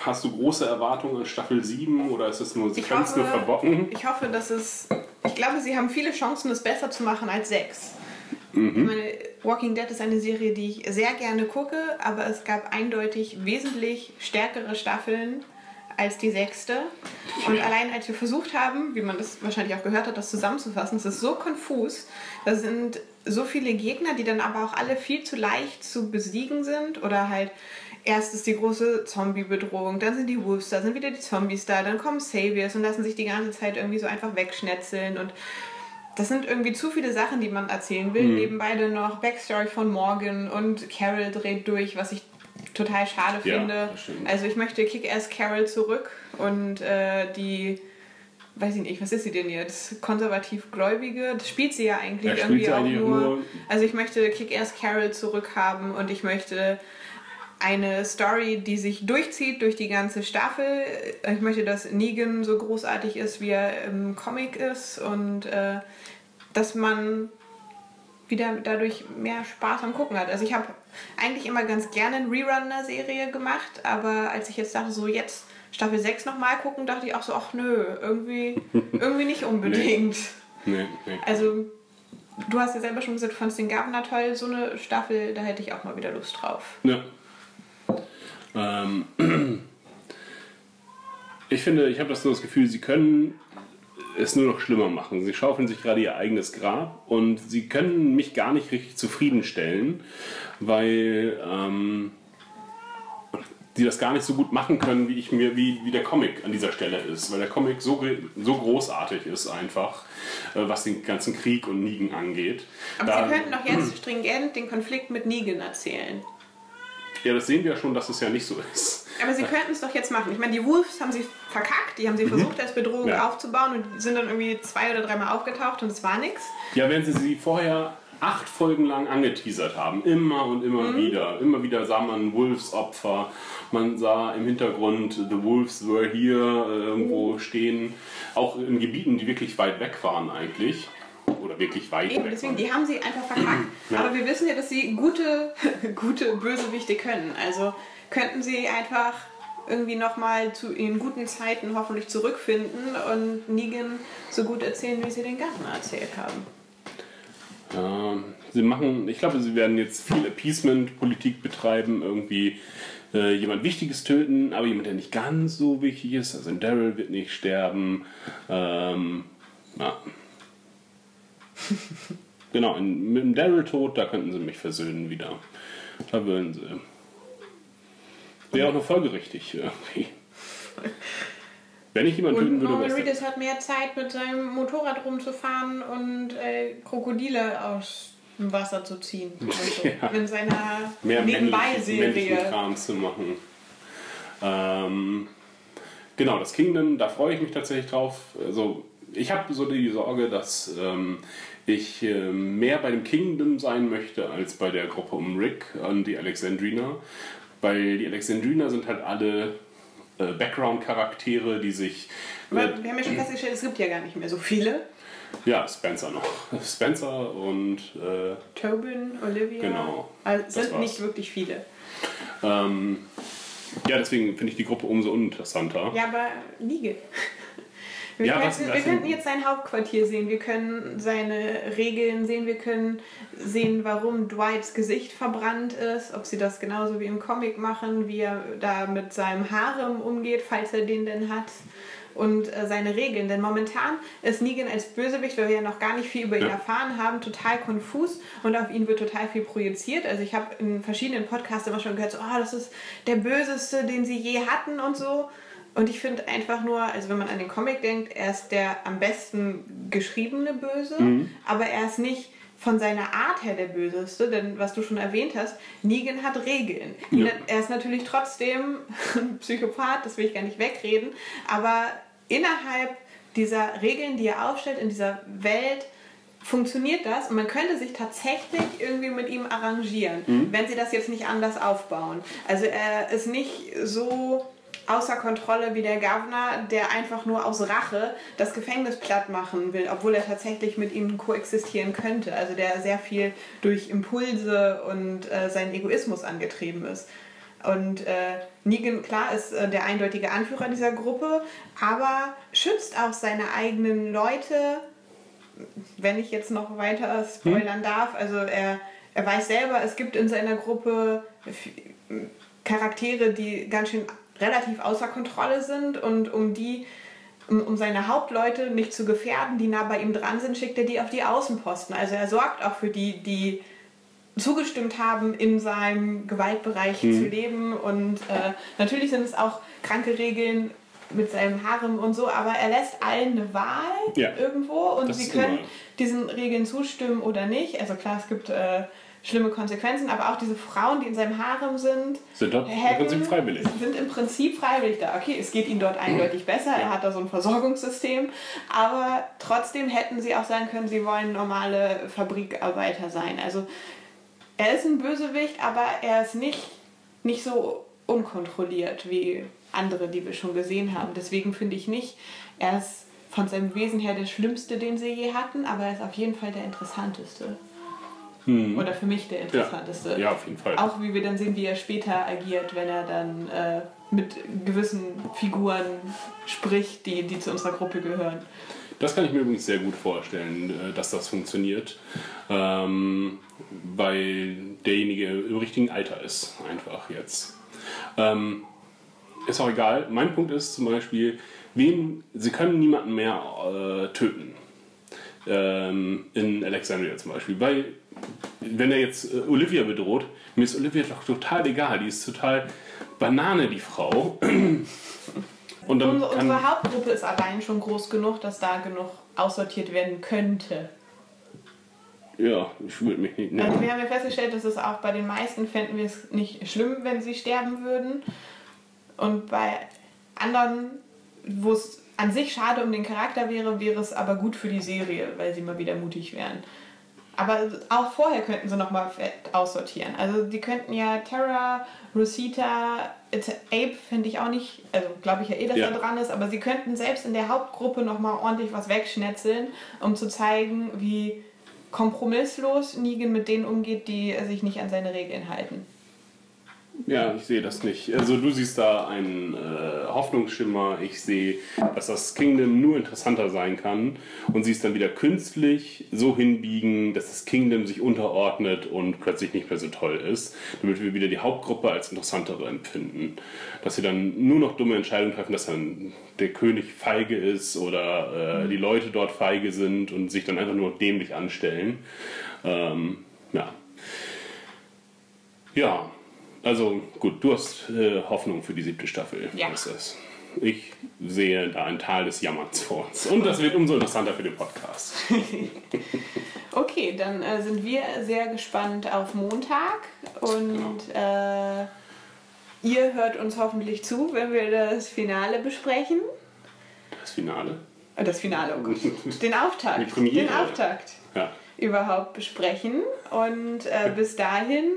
hast du große Erwartungen an Staffel 7 oder ist es nur, sie können es nur verbocken? ich hoffe, dass es. Ich glaube, sie haben viele Chancen, es besser zu machen als sechs. Mhm. Meine, Walking Dead ist eine Serie, die ich sehr gerne gucke, aber es gab eindeutig wesentlich stärkere Staffeln als die sechste. Und allein als wir versucht haben, wie man das wahrscheinlich auch gehört hat, das zusammenzufassen, es ist so konfus. Da sind so viele Gegner, die dann aber auch alle viel zu leicht zu besiegen sind oder halt erst ist die große Zombie-Bedrohung, dann sind die Wolves da, sind wieder die Zombies da, dann kommen Saviors und lassen sich die ganze Zeit irgendwie so einfach wegschnetzeln und das sind irgendwie zu viele Sachen, die man erzählen will. Nebenbei dann noch Backstory von Morgan und Carol dreht durch, was ich total schade Ja, finde. Also ich möchte Kick-Ass Carol zurück und äh, die, weiß ich nicht, was ist sie denn jetzt? Konservativ-Gläubige? Das spielt sie ja eigentlich Ja, irgendwie auch nur. nur- Also ich möchte Kick-Ass Carol zurückhaben und ich möchte eine Story, die sich durchzieht durch die ganze Staffel. Ich möchte, dass Negan so großartig ist, wie er im Comic ist und äh, dass man wieder dadurch mehr Spaß am Gucken hat. Also ich habe eigentlich immer ganz gerne einen Rerun einer Serie gemacht, aber als ich jetzt dachte, so jetzt Staffel 6 nochmal gucken, dachte ich auch so, ach nö, irgendwie, *laughs* irgendwie nicht unbedingt. Nee, nee. Also du hast ja selber schon gesagt, du fandest den Governor toll, so eine Staffel, da hätte ich auch mal wieder Lust drauf. Ja. Ähm, *clears throat* ich finde, ich habe das so das Gefühl, sie können es nur noch schlimmer machen. Sie schaufeln sich gerade ihr eigenes Grab und sie können mich gar nicht richtig zufriedenstellen, weil ähm, die das gar nicht so gut machen können, wie ich mir, wie, wie der Comic an dieser Stelle ist. Weil der Comic so, so großartig ist einfach, äh, was den ganzen Krieg und Nigen angeht. Aber Da- sie könnten doch jetzt stringent den Konflikt mit Negan erzählen. Ja, das sehen wir ja schon, dass es ja nicht so ist. Aber sie könnten es doch jetzt machen. Ich meine, die Wolves haben sie verkackt, die haben sie versucht als Bedrohung Mhm. Ja. aufzubauen und sind dann irgendwie zwei oder dreimal aufgetaucht und es war nichts. Ja, wenn sie sie vorher acht Folgen lang angeteasert haben, immer und immer wieder. Immer wieder sah man Wolves-Opfer, man sah im Hintergrund The Wolves were here äh, irgendwo stehen, auch in Gebieten, die wirklich weit weg waren eigentlich. Oder wirklich weit Eben, weg deswegen, waren. die haben sie einfach verkackt. Ja. Aber wir wissen ja, dass sie gute, *laughs* gute Bösewichte können. Also könnten sie einfach irgendwie nochmal zu ihren guten Zeiten hoffentlich zurückfinden und Negan so gut erzählen, wie sie den Garten erzählt haben. Ja, sie machen, ich glaube, sie werden jetzt viel Appeasement-Politik betreiben, irgendwie äh, jemand Wichtiges töten, aber jemand, der nicht ganz so wichtig ist. Also ein Daryl wird nicht sterben. Ähm, ja. *laughs* genau, in, mit dem Daryl-Tod, da könnten sie mich versöhnen wieder. Da würden sie. Wäre auch noch folgerichtig irgendwie. Wenn ich jemanden töten würde, Norman Reedus hat mehr Zeit, mit seinem Motorrad rumzufahren und äh, Krokodile aus im Wasser zu ziehen. Und *laughs* so. Ja. In seiner Nebenbei-Serie. Kram zu machen. Ähm, genau, das Kingdom, da freue ich mich tatsächlich drauf. Also, ich habe so die Sorge, dass ähm, ich äh, mehr bei dem Kingdom sein möchte als bei der Gruppe um Rick und die Alexandrina. Weil die Alexandrina sind halt alle äh, Background-Charaktere, die sich. Aber wir haben ja schon festgestellt, es gibt ja gar nicht mehr so viele. ja, Spencer noch. Spencer und äh, Tobin, Olivia. Genau. Also sind nicht wirklich viele. ähm, ja, deswegen finde ich die Gruppe umso uninteressanter. Ja, aber Liege. Wir, Ja, könnten, was- wir was- könnten jetzt sein Hauptquartier sehen, wir können seine Regeln sehen, wir können sehen, warum Dwights Gesicht verbrannt ist, ob sie das genauso wie im Comic machen, wie er da mit seinem Harem umgeht, falls er den denn hat. Und äh, seine Regeln. Denn momentan ist Negan als Bösewicht, weil wir ja noch gar nicht viel über ihn Ja. erfahren haben, total konfus und auf ihn wird total viel projiziert. Also ich habe in verschiedenen Podcasts immer schon gehört, so, oh, das ist der Böseste, den sie je hatten und so. Und ich finde einfach nur, also wenn man an den Comic denkt, er ist der am besten geschriebene Böse, aber er ist nicht von seiner Art her der Böseste, denn was du schon erwähnt hast, Negan hat Regeln. Ja. Er ist natürlich trotzdem *laughs* ein Psychopath, das will ich gar nicht wegreden, aber innerhalb dieser Regeln, die er aufstellt, in dieser Welt, funktioniert das und man könnte sich tatsächlich irgendwie mit ihm arrangieren, wenn sie das jetzt nicht anders aufbauen. Also er ist nicht so außer Kontrolle wie der Governor, der einfach nur aus Rache das Gefängnis platt machen will, obwohl er tatsächlich mit ihm koexistieren könnte. Also der sehr viel durch Impulse und äh, seinen Egoismus angetrieben ist. Und äh, Negan, klar, ist äh, der eindeutige Anführer dieser Gruppe, aber schützt auch seine eigenen Leute, wenn ich jetzt noch weiter spoilern darf. Also er, er weiß selber, es gibt in seiner Gruppe Charaktere, die ganz schön relativ außer Kontrolle sind und um die um, seine Hauptleute nicht zu gefährden, die nah bei ihm dran sind, schickt er die auf die Außenposten. Also er sorgt auch für die, die zugestimmt haben, in seinem Gewaltbereich Mhm. zu leben. Und äh, natürlich sind es auch kranke Regeln mit seinem Harem und so, aber er lässt allen eine Wahl Ja. irgendwo und Das sie können immer- diesen Regeln zustimmen oder nicht. Also klar, es gibt äh, schlimme Konsequenzen, aber auch diese Frauen, die in seinem Harem sind, Sind dort im Prinzip freiwillig. sind im Prinzip freiwillig da. Okay, es geht ihnen dort *clears throat* eindeutig besser, er hat da so ein Versorgungssystem, aber trotzdem hätten sie auch sagen können, sie wollen normale Fabrikarbeiter sein. Also er ist ein Bösewicht, aber er ist nicht, nicht so unkontrolliert wie andere, die wir schon gesehen haben. Deswegen finde ich nicht, er ist von seinem Wesen her der Schlimmste, den sie je hatten, aber er ist auf jeden Fall der Interessanteste. Oder für mich der Interessanteste. Hm. Ja, auf jeden Fall. Auch wie wir dann sehen, wie er später agiert, wenn er dann äh, mit gewissen Figuren spricht, die, die zu unserer Gruppe gehören. Das kann ich mir übrigens sehr gut vorstellen, äh, dass das funktioniert, ähm, weil derjenige im richtigen Alter ist, einfach jetzt. Ähm, ist auch egal. Mein Punkt ist zum Beispiel, wen, sie können niemanden mehr äh, töten. Ähm, in Alexandria zum Beispiel. Weil, wenn er jetzt äh, Olivia bedroht, mir ist Olivia doch total egal. Die ist total Banane, die Frau. Und dann Unsere, unsere Hauptgruppe ist allein schon groß genug, dass da genug aussortiert werden könnte. ja, ich würde mich nicht. Also wir haben ja festgestellt, dass es auch bei den meisten fänden wir es nicht schlimm, wenn sie sterben würden. Und bei anderen, wo es an sich schade um den Charakter wäre, wäre es aber gut für die Serie, weil sie mal wieder mutig wären. Aber auch vorher könnten sie nochmal aussortieren. Also die könnten ja Terra, Rosita, it's- Ape finde ich auch nicht, also glaube ich ja eh, dass Ja. er dran ist, aber sie könnten selbst in der Hauptgruppe nochmal ordentlich was wegschnetzeln, um zu zeigen, wie kompromisslos Negan mit denen umgeht, die sich nicht an seine Regeln halten. Ja, ich sehe das nicht. Also du siehst da einen äh, Hoffnungsschimmer. Ich sehe, dass das Kingdom nur interessanter sein kann und sie es dann wieder künstlich so hinbiegen, dass das Kingdom sich unterordnet und plötzlich nicht mehr so toll ist, damit wir wieder die Hauptgruppe als interessantere empfinden. Dass sie dann nur noch dumme Entscheidungen treffen, dass dann der König feige ist oder äh, die Leute dort feige sind und sich dann einfach nur dämlich anstellen. Ähm, ja. Ja, also gut, du hast äh, Hoffnung für die siebte Staffel. Ja. Ist es. Ich sehe da ein Tal des Jammerns vor uns. Und das wird umso interessanter für den Podcast. *laughs* Okay, dann äh, sind wir sehr gespannt auf Montag und äh, ihr hört uns hoffentlich zu, wenn wir das Finale besprechen. Das Finale. Das Finale, oh Gott. Den Auftakt. Die Premiere. Den Auftakt Ja. Überhaupt besprechen. Und äh, bis dahin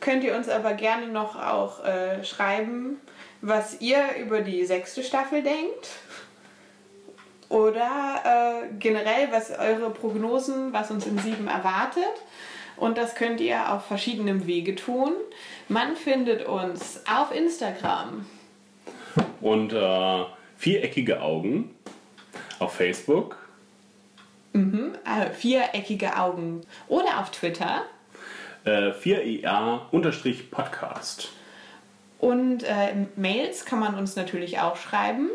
könnt ihr uns aber gerne noch auch äh, schreiben, was ihr über die sechste Staffel denkt. Oder äh, generell, was eure Prognosen, was uns in sieben erwartet. Und das könnt ihr auf verschiedenem Wege tun. Man findet uns auf Instagram, Und äh, viereckige Augen auf Facebook. Äh, viereckige Augen oder auf Twitter. Äh, 4EA-Podcast. Und äh, Mails kann man uns natürlich auch schreiben.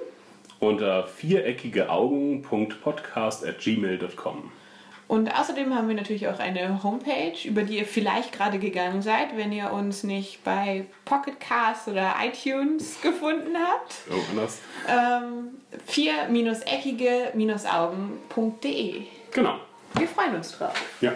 Unter viereckige Augen.podcast at gmail.com. Und außerdem haben wir natürlich auch eine Homepage, über die ihr vielleicht gerade gegangen seid, wenn ihr uns nicht bei Pocket Cast oder iTunes gefunden habt. Irgendwas. Ähm, 4-eckige-augen.de. Genau. Wir freuen uns drauf. Ja.